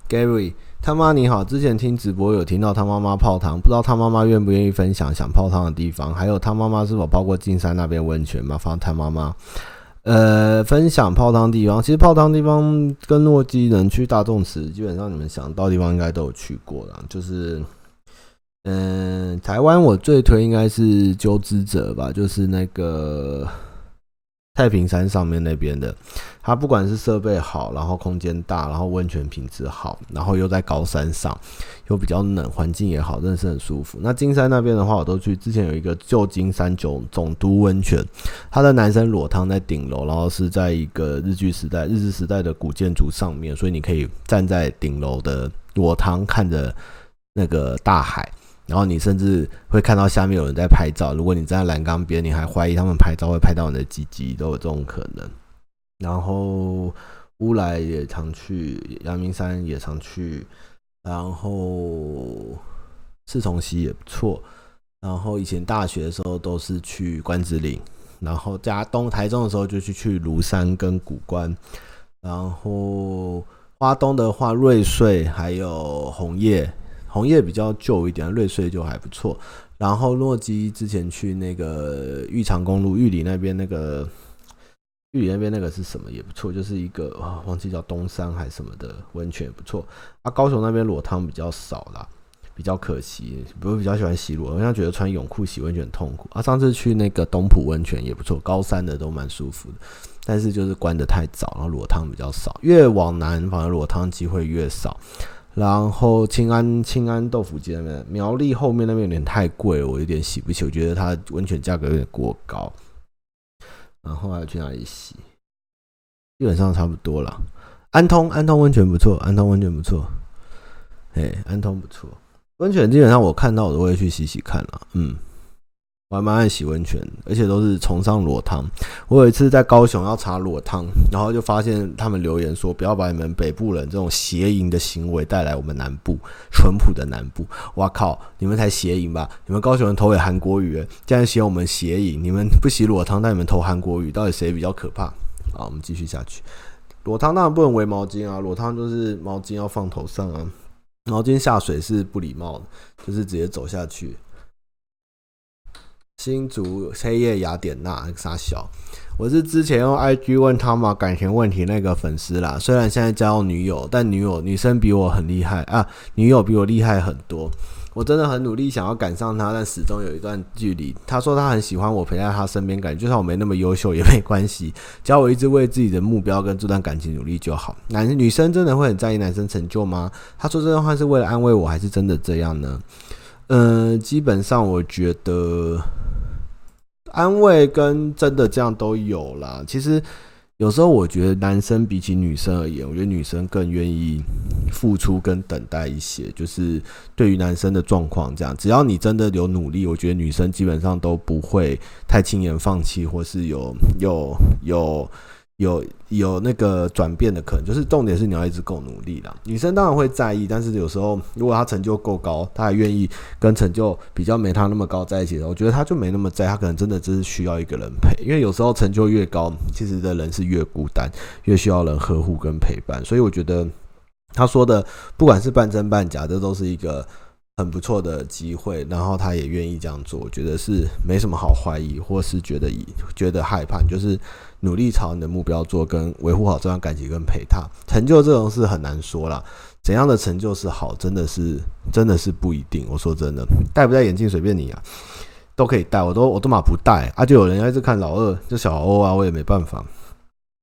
Gary，他妈你好，之前听直播有听到他妈妈泡汤，不知道他妈妈愿不愿意分享想泡汤的地方，还有他妈妈是否泡过金山那边温泉吗？放他妈妈。呃，分享泡汤地方，其实泡汤地方跟诺基能去大众池，基本上你们想到地方应该都有去过了。就是，嗯、台湾我最推应该是鸠之者吧，就是那个。太平山上面那边的，它不管是设备好，然后空间大，然后温泉品质好，然后又在高山上，又比较冷，环境也好，真的是很舒服。那金山那边的话，我都去。之前有一个旧金山总总督温泉，它的男生裸汤在顶楼，然后是在一个日据时代、日治时代的古建筑上面，所以你可以站在顶楼的裸汤，看着那个大海。然后你甚至会看到下面有人在拍照。如果你站在栏杆边，你还怀疑他们拍照会拍到你的鸡鸡，都有这种可能。然后乌来也常去，阳明山也常去，然后莿桐溪也不错。然后以前大学的时候都是去关子岭，然后加东台中的时候就去去庐山跟古关。然后花东的话，瑞穗还有红叶。红叶比较旧一点，瑞穗就还不错。然后洛基之前去那个玉长公路玉里那边那个玉里那边那个是什么也不错，就是一个忘记叫东山还是什么的温泉也不错。啊，高雄那边裸汤比较少啦。比较可惜。不是比较喜欢洗裸，我现在觉得穿泳裤洗温泉很痛苦啊。上次去那个东埔温泉也不错，高山的都蛮舒服的，但是就是关得太早，然后裸汤比较少。越往南，反而裸汤机会越少。然后清安清安豆腐街那边，苗栗后面那边有点太贵，我有点洗不起，我觉得它温泉价格有点过高。然后还要去哪里洗？基本上差不多了。安通安通温泉不错，安通温泉不错。哎，安通不错，温泉基本上我看到我都会去洗洗看了。嗯，我还蛮爱洗温泉，而且都是崇尚裸汤。我有一次在高雄要查裸汤，然后就发现他们留言说不要把你们北部人这种邪淫的行为带来我们南部淳朴的南部。哇靠，你们才邪淫吧？你们高雄人投给韩国语，竟然嫌我们邪淫？你们不洗裸汤，但你们投韩国语，到底谁比较可怕？好，我们继续下去。裸汤当然不能围毛巾啊，裸汤就是毛巾要放头上啊，毛巾下水是不礼貌的，就是直接走下去。新竹黑夜雅典娜傻小，我是之前用 IG 问他嘛感情问题那个粉丝啦，虽然现在交女友，但女友女生比我很厉害啊，女友比我厉害很多。我真的很努力想要赶上她，但始终有一段距离。他说他很喜欢我陪在他身边，感觉就算我没那么优秀也没关系，只要我一直为自己的目标跟这段感情努力就好。男女生真的会很在意男生成就吗？他说这段话是为了安慰我，还是真的这样呢？嗯、基本上我觉得安慰跟真的这样都有啦。其实。有时候我觉得男生比起女生而言，我觉得女生更愿意付出跟等待一些。就是对于男生的状况，这样只要你真的有努力，我觉得女生基本上都不会太轻言放弃，或是有有。有有有那个转变的可能，就是重点是你要一直够努力啦。女生当然会在意，但是有时候如果她成就够高，她还愿意跟成就比较没她那么高在一起的，我觉得她就没那么在，她可能真的只是需要一个人陪。因为有时候成就越高，其实的人是越孤单，越需要人呵护跟陪伴。所以我觉得她说的，不管是半真半假，这都是一个。很不错的机会，然后他也愿意这样做，我觉得是没什么好怀疑，或是觉得觉得害怕，就是努力朝你的目标做，跟维护好这段感情，跟陪他成就这种事很难说啦。怎样的成就是好，真的是真的是不一定。我说真的，戴不戴眼镜随便你啊，都可以戴，我都我都嘛不戴啊，就有人要一直看老二，就小欧啊，我也没办法。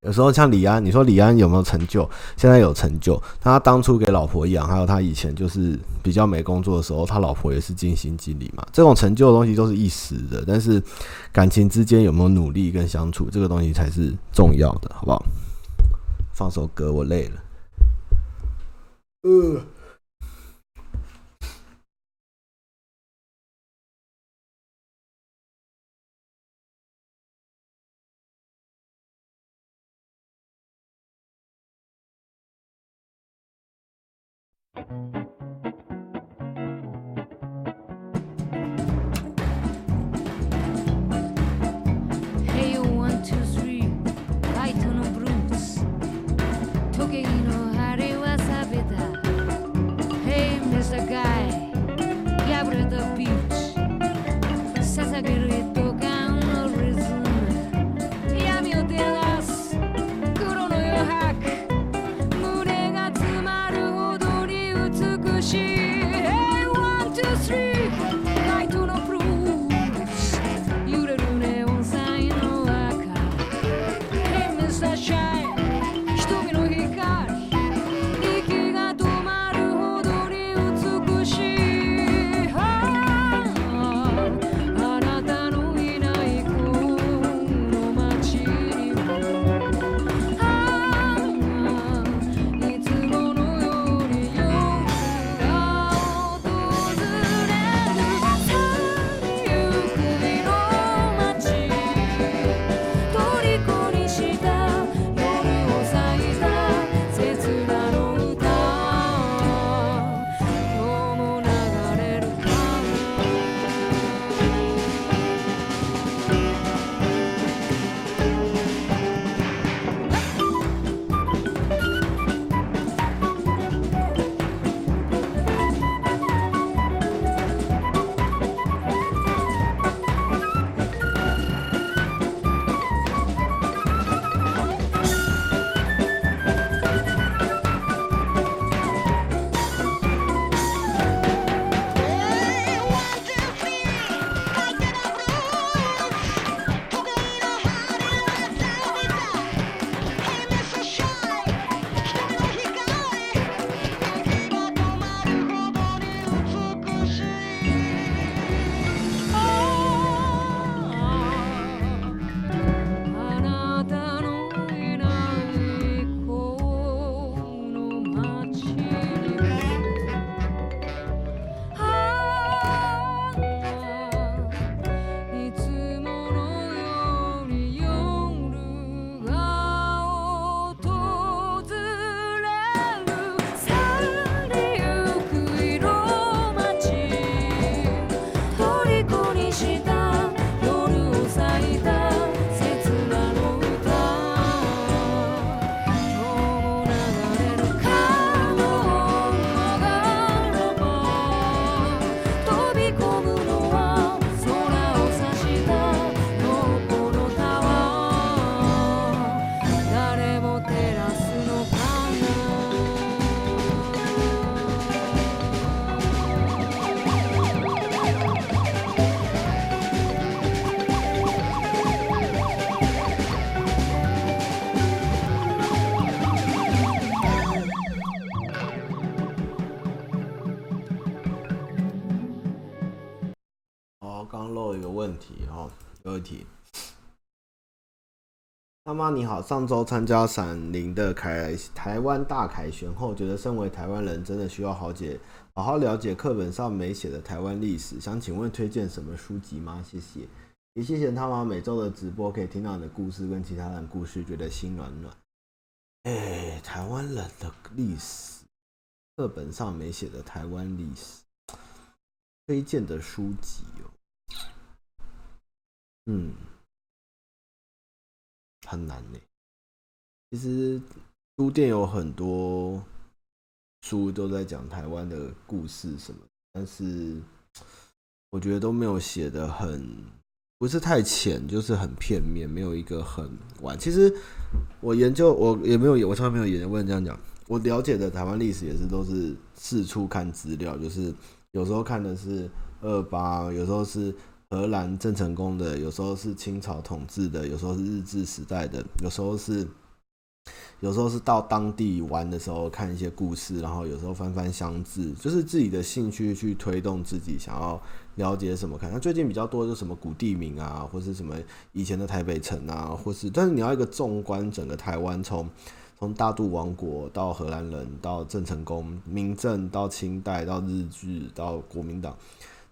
有时候像李安，你说李安有没有成就？现在有成就。他当初给老婆养，还有他以前就是比较没工作的时候，他老婆也是尽心尽力嘛。这种成就的东西都是一时的，但是感情之间有没有努力跟相处，这个东西才是重要的，好不好？放首歌，我累了。妈妈你好，上周参加闪灵的凯台湾大凯旋后，觉得身为台湾人真的需要好解好好了解课本上没写的台湾历史。想请问推荐什么书籍吗？谢谢。也谢谢他妈每周的直播，可以听到你的故事跟其他人故事，觉得心暖暖。哎，台湾人的历史课本上没写的台湾历史，推荐的书籍哦，嗯，很难呢。其实书店有很多书都在讲台湾的故事什么，但是我觉得都没有写的很。不是太浅，就是很片面，没有一个很完。其实我研究，我也没有，我从来没有研究。问这样讲，我了解的台湾历史也是都是四处看资料，就是有时候看的是二八，有时候是荷兰郑成功的，有时候是清朝统治的，有时候是日治时代的，有时候是。有时候是到当地玩的时候看一些故事，然后有时候翻翻相志，就是自己的兴趣去推动自己想要了解什么看。那最近比较多的什么古地名啊，或是什么以前的台北城啊，或是但是你要一个纵观整个台湾，从从大肚王国到荷兰人到郑成功、明郑到清代到日治到国民党，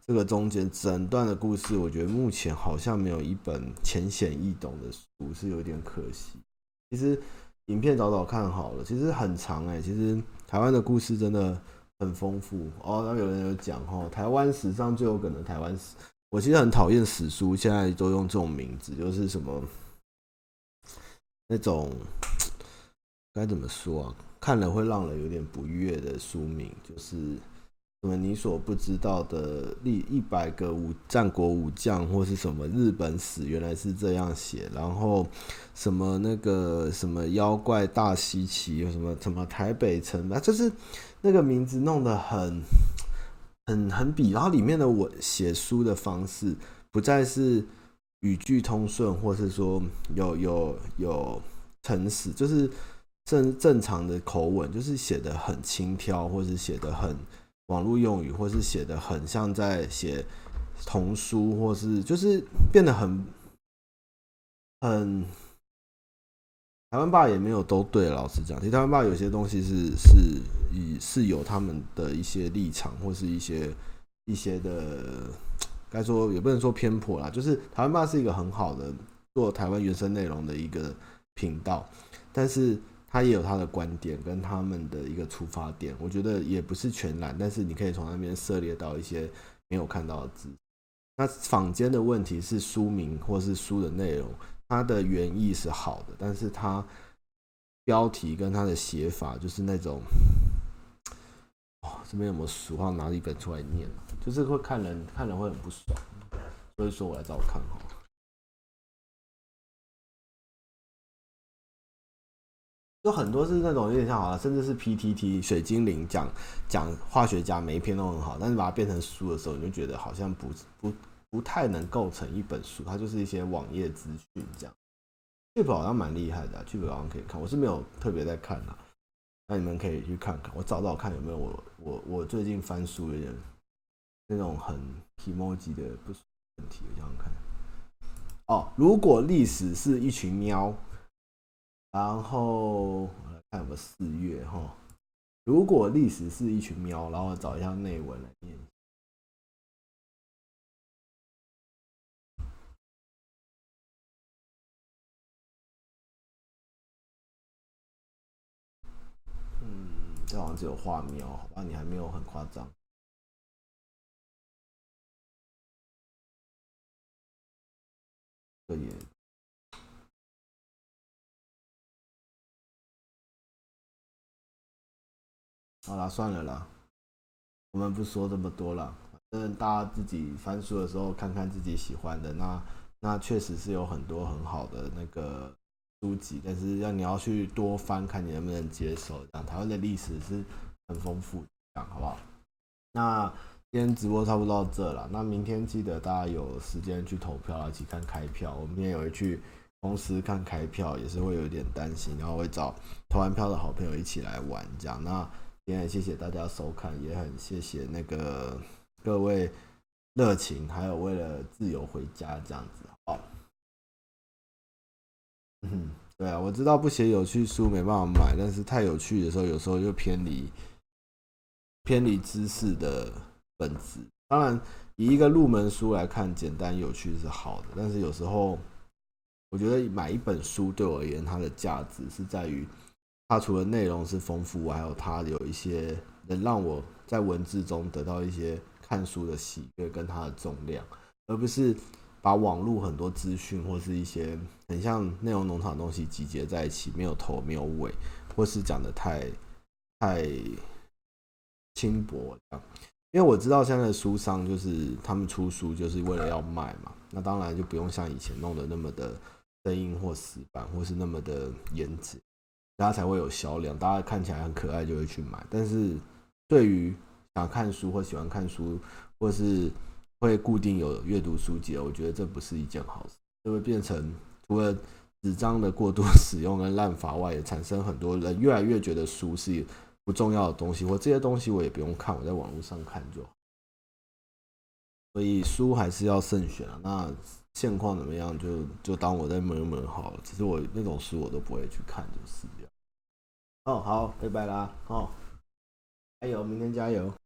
这个中间整段的故事，我觉得目前好像没有一本浅显易懂的书，是有点可惜。其实。影片早早看好了，其实很长哎、其实台湾的故事真的很丰富哦。那有人有讲哈，台湾史上最有梗的台湾史，我其实很讨厌史书，现在都用这种名字，就是什么那种该怎么说啊？看了会让人有点不悦的书名，就是。什么你所不知道的历一百个武战国武将，或是什么日本史原来是这样写，然后什么那个什么妖怪大西奇，什么什么台北城啊，就是那个名字弄得很很很笔，然后里面的我写书的方式不再是语句通顺，或是说有有有诚实，就是正正常的口吻，就是写得很轻佻，或是写得很。网络用语，或是写的很像在写童书，或是就是变得很很台湾爸也没有都对。老实讲，其实台湾爸有些东西是是以是有他们的一些立场，或是一些一些的该说也不能说偏颇啦。就是台湾爸是一个很好的做台湾原生内容的一个频道，但是。他也有他的观点跟他们的一个出发点，我觉得也不是全然，但是你可以从那边涉猎到一些没有看到的字。那坊间的问题是书名或是书的内容，它的原意是好的，但是它标题跟它的写法就是那种，哦，这边有没有俗话拿一本出来念？就是会看人看人会很不爽，所以说我来找我看哈。有很多是那种有点像好了，甚至是 PTT 水精灵讲讲化学家每一篇都很好，但是把它变成书的时候，你就觉得好像不不不太能构成一本书，它就是一些网页资讯这样。剧本好像蛮厉害的，剧本好像可以看，我是没有特别在看的，那你们可以去看看，我找找看有没有我我我最近翻书有点那种很 emoji 的不问题，我想想看。哦，如果历史是一群喵。然后我来看有没有四月哈。如果历史是一群喵，然后找一下内文来念。嗯，这好像只有画喵，好吧？你还没有很夸张。这也。好啦，算了啦，我们不说这么多了。反正大家自己翻书的时候，看看自己喜欢的。那那确实是有很多很好的那个书籍，但是要你要去多翻，看你能不能接受。这样台湾的历史是很丰富，这样好不好？那今天直播差不多到这了。那明天记得大家有时间去投票，一起看开票。我明天也会去公司看开票，也是会有一点担心，然后会找投完票的好朋友一起来玩，这样那。也很谢谢大家收看，也很谢谢那个各位热情，还有为了自由回家这样子。好，嗯，对啊，我知道不写有趣书没办法买，但是太有趣的时候，有时候又偏离偏离知识的本质。当然，以一个入门书来看，简单有趣是好的，但是有时候。我觉得买一本书对我而言，它的价值是在于，它除了内容是丰富，还有它有一些能让我在文字中得到一些看书的喜悦跟它的重量，而不是把网络很多资讯或是一些很像内容农场的东西集结在一起，没有头没有尾，或是讲的太太轻薄。因为我知道现在的书商就是他们出书就是为了要卖嘛，那当然就不用像以前弄得那么的。生硬或死板，或是那么的颜值，大家才会有销量。大家看起来很可爱，就会去买。但是，对于想看书或喜欢看书，或是会固定有阅读书籍，我觉得这不是一件好事。就会变成除了纸张的过度 使用跟滥发外，也产生很多人越来越觉得书是不重要的东西，或这些东西我也不用看，我在网络上看就好。所以书还是要慎选啊。那。现况怎么样？就就当我在闷闷好了。其实我那种书我都不会去看，就是。哦，好，拜拜啦。哦，加油，明天加油。